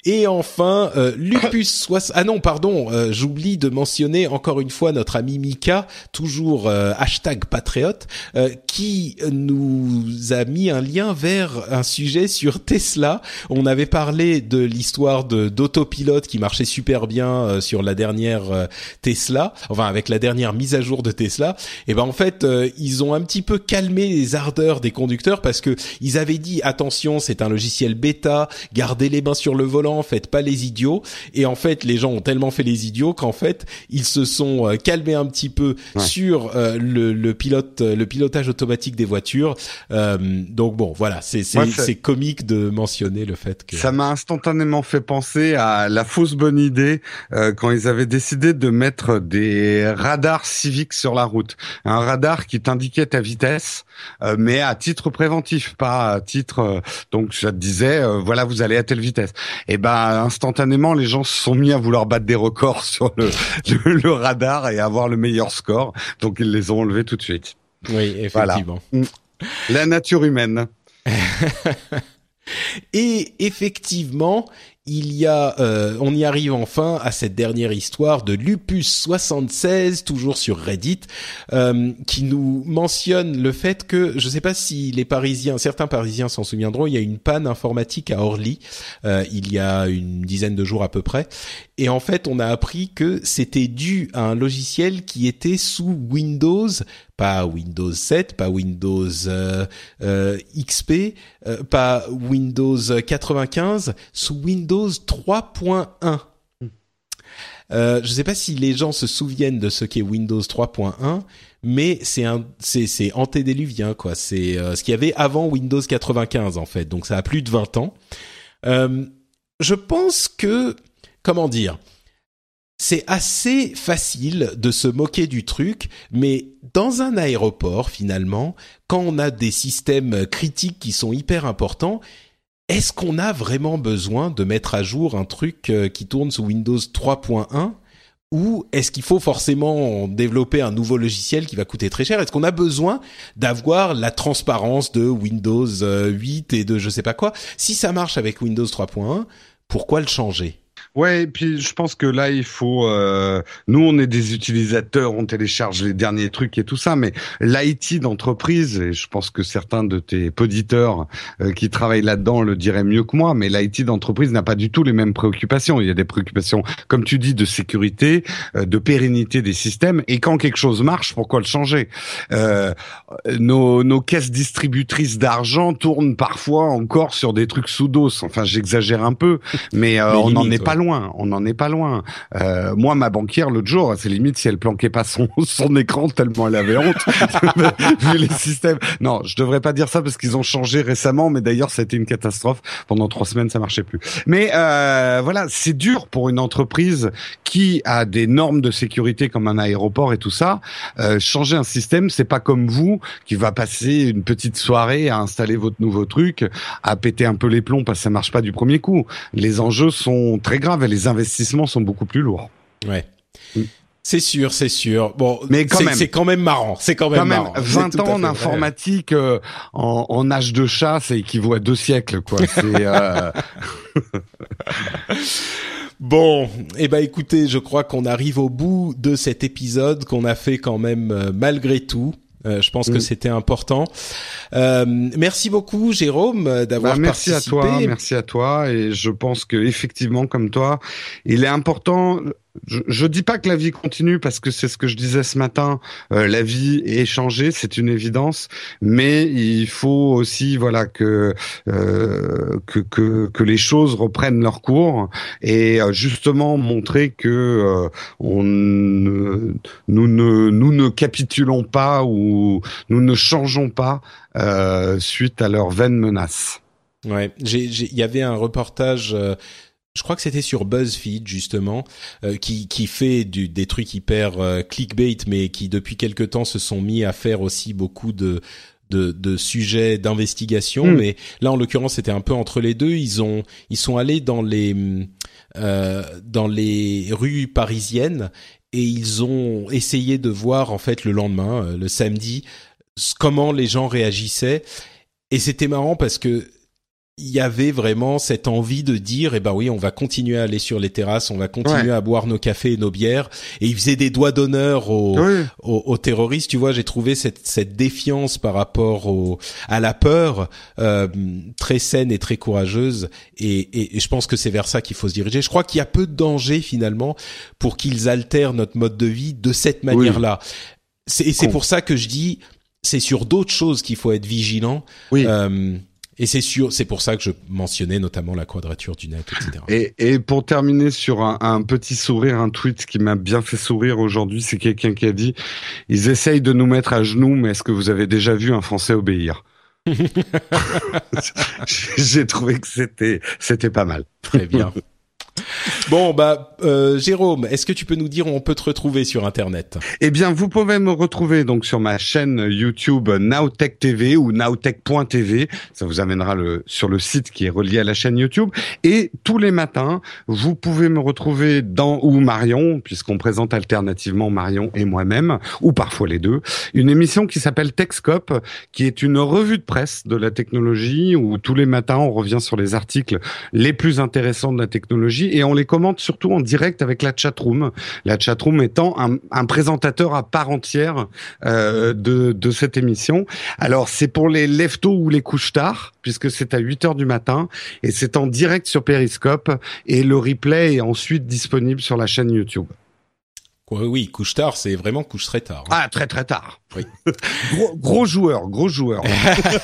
Et enfin, euh, Lupus Ah non, pardon, euh, j'oublie de mentionner encore une fois notre ami Mika, toujours euh, hashtag patriote, euh, qui nous a mis un lien vers un sujet sur Tesla. On avait parlé de l'histoire de d'autopilote qui marchait super bien sur la dernière Tesla, enfin avec la dernière mise à jour de Tesla. Et ben en fait, ils ont un petit peu calmé les ardeurs des conducteurs parce que ils avaient dit attention, c'est un logiciel bêta, gardez les mains sur le volant faites pas les idiots. Et en fait, les gens ont tellement fait les idiots qu'en fait, ils se sont euh, calmés un petit peu sur euh, le, le, pilote, euh, le pilotage automatique des voitures. donc bon, voilà, c'est c'est comique de mentionner le fait que ça m'a instantanément fait penser à la fausse bonne idée quand ils avaient décidé de mettre des radars civiques sur la route, un radar qui t'indiquait ta vitesse, mais à titre préventif, pas à titre donc ça te disait voilà vous allez à telle vitesse. Et bah instantanément les gens se sont mis à vouloir battre des records *laughs* sur le, le, radar et avoir le meilleur score. Donc ils les ont enlevés tout de suite. Oui, effectivement. Mm. La nature humaine. *laughs* et effectivement, il y a, euh, on y arrive enfin à cette dernière histoire de Lupus 76, toujours sur Reddit, euh, qui nous mentionne le fait que, je ne sais pas si les Parisiens, certains Parisiens s'en souviendront, il y a une panne informatique à Orly, euh, il y a une dizaine de jours à peu près, et en fait, on a appris que c'était dû à un logiciel qui était sous Windows pas Windows 7, pas Windows euh, euh, XP, euh, pas Windows 95, sous Windows 3.1. Euh, je ne sais pas si les gens se souviennent de ce qu'est Windows 3.1, mais c'est un, c'est, c'est antédéluvien quoi. C'est ce qu'il y avait avant Windows 95 en fait. Donc ça a plus de 20 ans. je pense que comment dire c'est assez facile de se moquer du truc, mais dans un aéroport, finalement, quand on a des systèmes critiques qui sont hyper importants, est-ce qu'on a vraiment besoin de mettre à jour un truc euh, qui tourne sous Windows 3.1 ou est-ce qu'il faut forcément développer un nouveau logiciel qui va coûter très cher? Est-ce qu'on a besoin d'avoir la transparence de Windows 8 euh, et de je sais pas quoi? Si ça marche avec Windows 3.1, pourquoi le changer? Ouais, et puis je pense que là il faut. Euh, nous, on est des utilisateurs, on télécharge les derniers trucs et tout ça, mais l'IT d'entreprise, et je pense que certains de tes poditeurs euh, qui travaillent là-dedans le diraient mieux que moi, mais l'IT d'entreprise n'a pas du tout les mêmes préoccupations. Il y a des préoccupations, comme tu dis, de sécurité, euh, de pérennité des systèmes, et quand quelque chose marche, pourquoi le changer? Nos, nos caisses distributrices d'argent tournent parfois encore sur des trucs sous dos. Enfin, j'exagère un peu, mais, on n'en est pas loin. On n'en est pas loin. Euh, moi, ma banquière l'autre jour, c'est limite si elle planquait pas son *laughs* son écran tellement elle avait honte vu les systèmes. Non, je devrais pas dire ça parce qu'ils ont changé récemment, mais d'ailleurs c'était une catastrophe. Pendant trois semaines, ça marchait plus. Mais euh, voilà, c'est dur pour une entreprise qui a des normes de sécurité comme un aéroport et tout ça. Euh, changer un système, c'est pas comme vous qui va passer une petite soirée à installer votre nouveau truc, à péter un peu les plombs parce que ça marche pas du premier coup. Les enjeux sont très grave et les investissements sont beaucoup plus lourds. Ouais. Mm. C'est sûr, c'est sûr. Bon, mais c'est quand même marrant. C'est quand même, marrant. 20 ans en informatique euh, en, en, âge de chat, ça équivaut à deux siècles, quoi. *laughs* Euh... *laughs* bon, eh ben écoutez, je crois qu'on arrive au bout de cet épisode qu'on a fait quand même euh, malgré tout. Euh, je pense que mm. c'était important. Euh, merci beaucoup, Jérôme, euh, d'avoir bah, merci participé. Merci à toi, merci à toi. Et je pense que effectivement, comme toi, il est important je, je dis pas que la vie continue parce que c'est ce que je disais ce matin. Euh, la vie est changée, c'est une évidence, mais il faut aussi voilà que, euh, que, que que les choses reprennent leur cours et euh, justement montrer que euh, on nous ne nous ne capitulons pas ou nous ne changeons pas euh, suite à leurs vaines menaces. Ouais, il y avait un reportage je crois que c'était sur BuzzFeed justement, euh, qui qui fait du, des trucs hyper euh, clickbait, mais qui depuis quelque temps se sont mis à faire aussi beaucoup de de, de sujets d'investigation. Hmm. Mais là, en l'occurrence, c'était un peu entre les deux. Ils ont ils sont allés dans les euh, dans les rues parisiennes et ils ont essayé de voir en fait le lendemain, euh, le samedi, comment les gens réagissaient. Et c'était marrant parce que il y avait vraiment cette envie de dire, eh ben oui, on va continuer à aller sur les terrasses, on va continuer à boire nos cafés et nos bières. Et ils faisaient des doigts d'honneur aux, aux, terroristes. Tu vois, j'ai trouvé cette, cette défiance par rapport au, à la peur euh, très saine et très courageuse. Et, et, je pense que c'est vers ça qu'il faut se diriger. Je crois qu'il y a peu de danger finalement pour qu'ils altèrent notre mode de vie de cette manière-là. Et c'est pour ça que je dis, c'est sur d'autres choses qu'il faut être vigilant. Oui. Euh, et c'est sûr, c'est pour ça que je mentionnais notamment la quadrature du net, etc. Et, et pour terminer sur un, un, petit sourire, un tweet qui m'a bien fait sourire aujourd'hui, c'est quelqu'un qui a dit ils essayent de nous mettre à genoux, mais est-ce que vous avez déjà vu un Français obéir? *laughs* *laughs* J'ai trouvé que c'était c'était pas mal. Très bien. Bon, bah, euh, Jérôme, est-ce que tu peux nous dire où on peut te retrouver sur Internet? Eh bien, vous pouvez me retrouver donc sur ma chaîne YouTube Nowtech TV ou nowtech.tv. Ça vous amènera le, sur le site qui est relié à la chaîne YouTube. Et tous les matins, vous pouvez me retrouver dans ou Marion, puisqu'on présente alternativement Marion et moi-même, ou parfois les deux, une émission qui s'appelle Techscope, qui est une revue de presse de la technologie où tous les matins on revient sur les articles les plus intéressants de la technologie et on les commente surtout en direct avec la chatroom. La chatroom étant un, un présentateur à part entière euh, de, de cette émission. Alors c'est pour les leftos ou les couches tard, puisque c'est à 8 heures du matin et c'est en direct sur Periscope et le replay est ensuite disponible sur la chaîne YouTube. Oui, couche tard, c'est vraiment couche très tard. Hein. Ah, très très tard. Oui. *laughs* gros, gros joueur, gros joueur.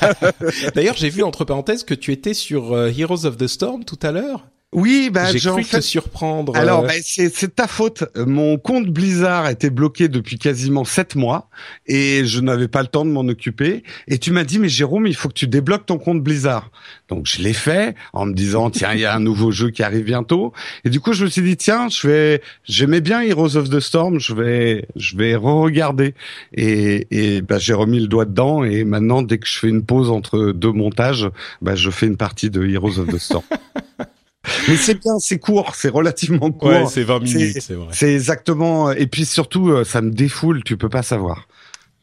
*laughs* D'ailleurs, j'ai vu entre parenthèses que tu étais sur euh, Heroes of the Storm tout à l'heure. Oui, bah, j'ai en cru fait, te surprendre. Alors, euh, bah, c'est ta faute. Mon compte Blizzard était bloqué depuis quasiment sept mois et je n'avais pas le temps de m'en occuper. Et tu m'as dit, mais Jérôme, il faut que tu débloques ton compte Blizzard. Donc, je l'ai fait en me disant, *laughs* tiens, il y a un nouveau jeu qui arrive bientôt. Et du coup, je me suis dit, tiens, je vais, j'aimais bien Heroes of the Storm, je vais, je vais re-regarder. Et, et bah, j'ai remis le doigt dedans. Et maintenant, dès que je fais une pause entre deux montages, bah, je fais une partie de Heroes of the Storm. *laughs* Mais c'est bien, c'est court, c'est relativement court. ouais, c'est 20 c'est- minutes, c'est vrai. C'est exactement. Et puis surtout, euh, ça me défoule. Tu peux pas savoir.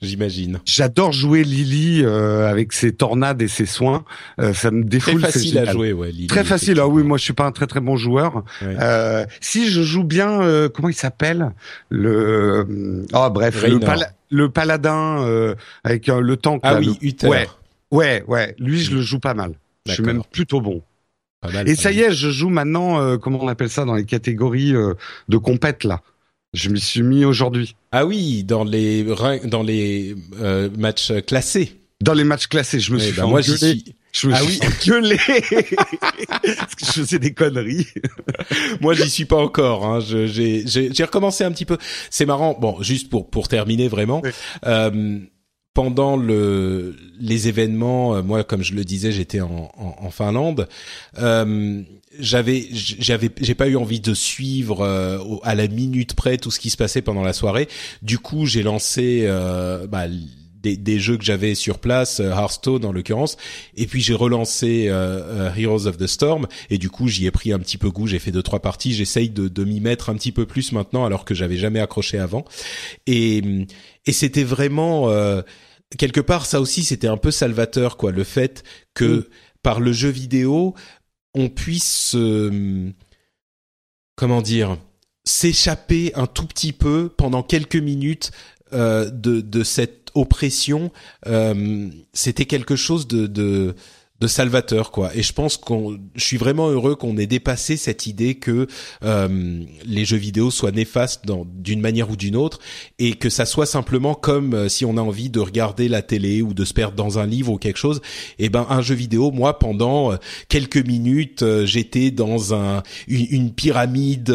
J'imagine. J'adore jouer Lily euh, avec ses tornades et ses soins. Euh, ça me Très défoule. c'est facile à jouer, ouais. Lily, Très facile. Ah oui, moi je suis pas un très très bon joueur. Ouais. Euh, si je joue bien, euh, comment il s'appelle? Le Ah bref, le, pala- le paladin euh, avec le tank. Ah là, oui, le- Uther. Ouais, ouais, ouais. Lui, je le joue pas mal. Je suis même plutôt bon. Pas mal, Et ça y est, je joue maintenant, euh, comment on appelle ça, dans les catégories euh, de compète là. Je m'y suis mis aujourd'hui. Ah oui, dans les dans les euh, matchs classés. Dans les matchs classés, je me Ouais, suis bah fait moi engueuler. Je me Ah suis engueulé *laughs* parce que je faisais des conneries. *laughs* Moi, j'y suis pas encore. Hein. J'ai recommencé un petit peu. C'est marrant. Bon, juste pour pour terminer vraiment. Oui. Euh, pendant le les événements, euh, moi, comme je le disais, j'étais en, en, en Finlande. Euh, j'avais j'avais j'ai pas eu envie de suivre euh, à la minute près tout ce qui se passait pendant la soirée. Du coup, j'ai lancé euh, bah, des, des jeux que j'avais sur place, euh, Hearthstone en l'occurrence, et puis j'ai relancé euh, euh, Heroes of the Storm, et du coup j'y ai pris un petit peu goût. J'ai fait deux trois parties. J'essaye de, de m'y mettre un petit peu plus maintenant, alors que j'avais jamais accroché avant. Et et c'était vraiment euh, quelque part ça aussi c'était un peu salvateur quoi, le fait que Mm. par le jeu vidéo on puisse euh, comment dire s'échapper un tout petit peu pendant quelques minutes euh, de, de cette oppression euh, c'était quelque chose de, de de salvateur quoi. Et je pense qu'on je suis vraiment heureux qu'on ait dépassé cette idée que euh, les jeux vidéo soient néfastes d'une manière ou d'une autre et que ça soit simplement comme euh, si on a envie de regarder la télé ou de se perdre dans un livre ou quelque chose et ben un jeu vidéo moi pendant euh, quelques minutes euh, j'étais dans un une, pyramide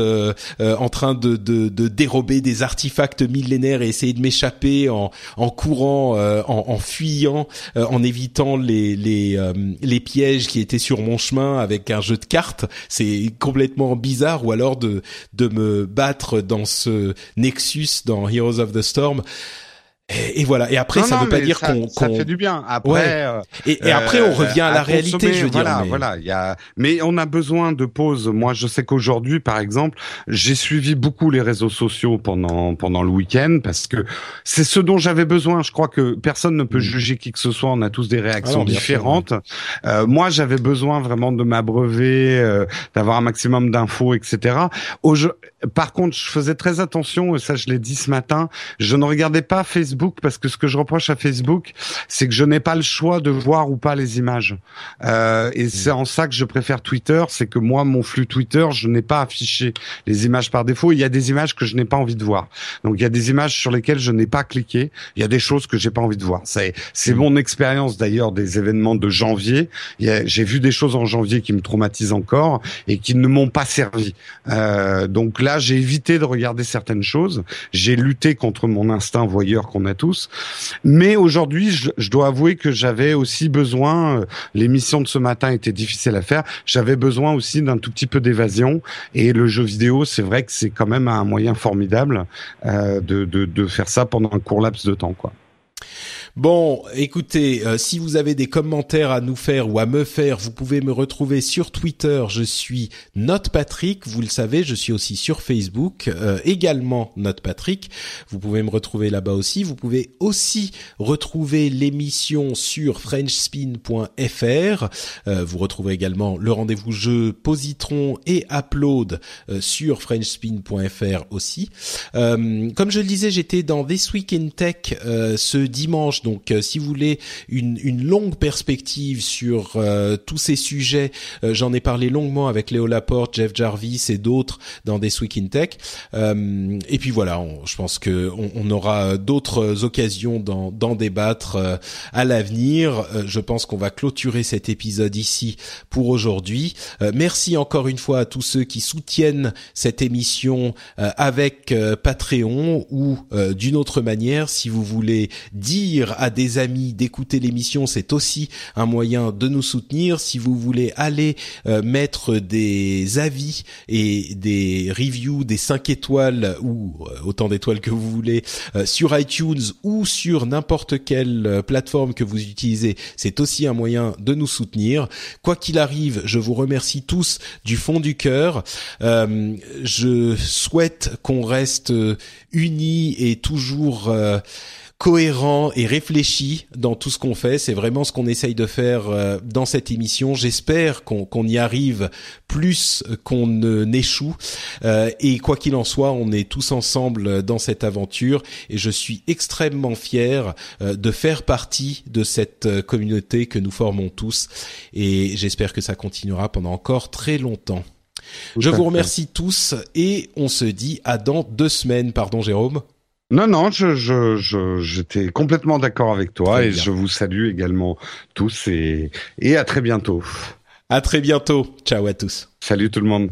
en train de, de de dérober des artefacts millénaires et essayer de m'échapper en en courant en, en fuyant en évitant les les les pièges qui étaient sur mon chemin avec un jeu de cartes c'est complètement bizarre. Ou alors de de me battre dans ce nexus dans Heroes of the Storm et, et voilà et après Non, ça non, veut pas dire ça, qu'on ça qu'on- fait du bien. Après, Ouais. euh, et, et après on euh, revient à la réalité consommer, je veux dire voilà, mais- voilà. Il y a, mais on a besoin de pauses. Moi, je sais qu'aujourd'hui, par exemple, j'ai suivi beaucoup les réseaux sociaux pendant pendant le week-end parce que c'est ce dont j'avais besoin. Je crois que personne ne peut Mm. juger qui que ce soit. On a tous des réactions Ah différentes. Euh, moi, j'avais besoin vraiment de m'abreuver, euh, d'avoir un maximum d'infos, etc. Au jeu- Par contre, je faisais très attention, et ça je l'ai dit ce matin, je ne regardais pas Facebook parce que ce que je reproche à Facebook, c'est que je n'ai pas le choix de voir ou pas les images. Euh, et c'est en ça que je préfère Twitter, c'est que moi, mon flux Twitter, je n'ai pas affiché les images par défaut. Il y a des images que je n'ai pas envie de voir. Donc il y a des images sur lesquelles je n'ai pas cliqué. Il y a des choses que j'ai pas envie de voir. C'est c'est mon expérience d'ailleurs des événements de janvier. J'ai vu des choses en janvier qui me traumatisent encore et qui ne m'ont pas servi. Euh, donc là, j'ai évité de regarder certaines choses. J'ai lutté contre mon instinct voyeur a tous. Mais aujourd'hui, je, je dois avouer que j'avais aussi besoin. euh, L'émission de ce matin était difficile à faire. J'avais besoin aussi d'un tout petit peu d'évasion. Et le jeu vidéo, c'est vrai que c'est quand même un moyen formidable euh, de, de, de faire ça pendant un court laps de temps, quoi. Bon, écoutez, euh, si vous avez des commentaires à nous faire ou à me faire, vous pouvez me retrouver sur Twitter. Je suis Note Patrick. Vous le savez, je suis aussi sur Facebook, euh, également Note Patrick. Vous pouvez me retrouver là-bas aussi. Vous pouvez aussi retrouver l'émission sur FrenchSpin.fr. Euh, vous retrouverez également le rendez-vous jeu Positron et Upload euh, sur FrenchSpin.fr aussi. Comme je le disais, j'étais dans This Week in Tech ce dimanche Donc si vous voulez une, une longue perspective sur tous ces sujets, j'en ai parlé longuement avec Léo Laporte, Jeff Jarvis et d'autres dans des Week in Tech. et puis voilà, je pense que on, aura d'autres occasions d'en débattre à l'avenir. je pense qu'on va clôturer cet épisode ici pour aujourd'hui. merci encore une fois à tous ceux qui soutiennent cette émission avec Patreon ou d'une autre manière, si vous voulez dire à des amis d'écouter l'émission, c'est aussi un moyen de nous soutenir. Si vous voulez aller euh, mettre des avis et des reviews, des 5 étoiles ou euh, autant d'étoiles que vous voulez euh, sur iTunes ou sur n'importe quelle plateforme que vous utilisez, c'est aussi un moyen de nous soutenir. Quoi qu'il arrive, je vous remercie tous du fond du cœur. je souhaite qu'on reste unis et toujours cohérent et réfléchi dans tout ce qu'on fait. C'est vraiment ce qu'on essaye de faire euh, dans cette émission. J'espère qu'on y arrive plus qu'on n'échoue. Euh, et quoi qu'il en soit, on est tous ensemble dans cette aventure. Et je suis extrêmement fier de faire partie de cette communauté que nous formons tous. Et j'espère que ça continuera pendant encore très longtemps. je vous remercie tous et on se dit à dans deux semaines. Pardon Jérôme. Non, non, je, je, j'étais complètement d'accord avec toi et je vous salue également tous et, et à très bientôt. À très bientôt. Ciao à tous. Salut tout le monde.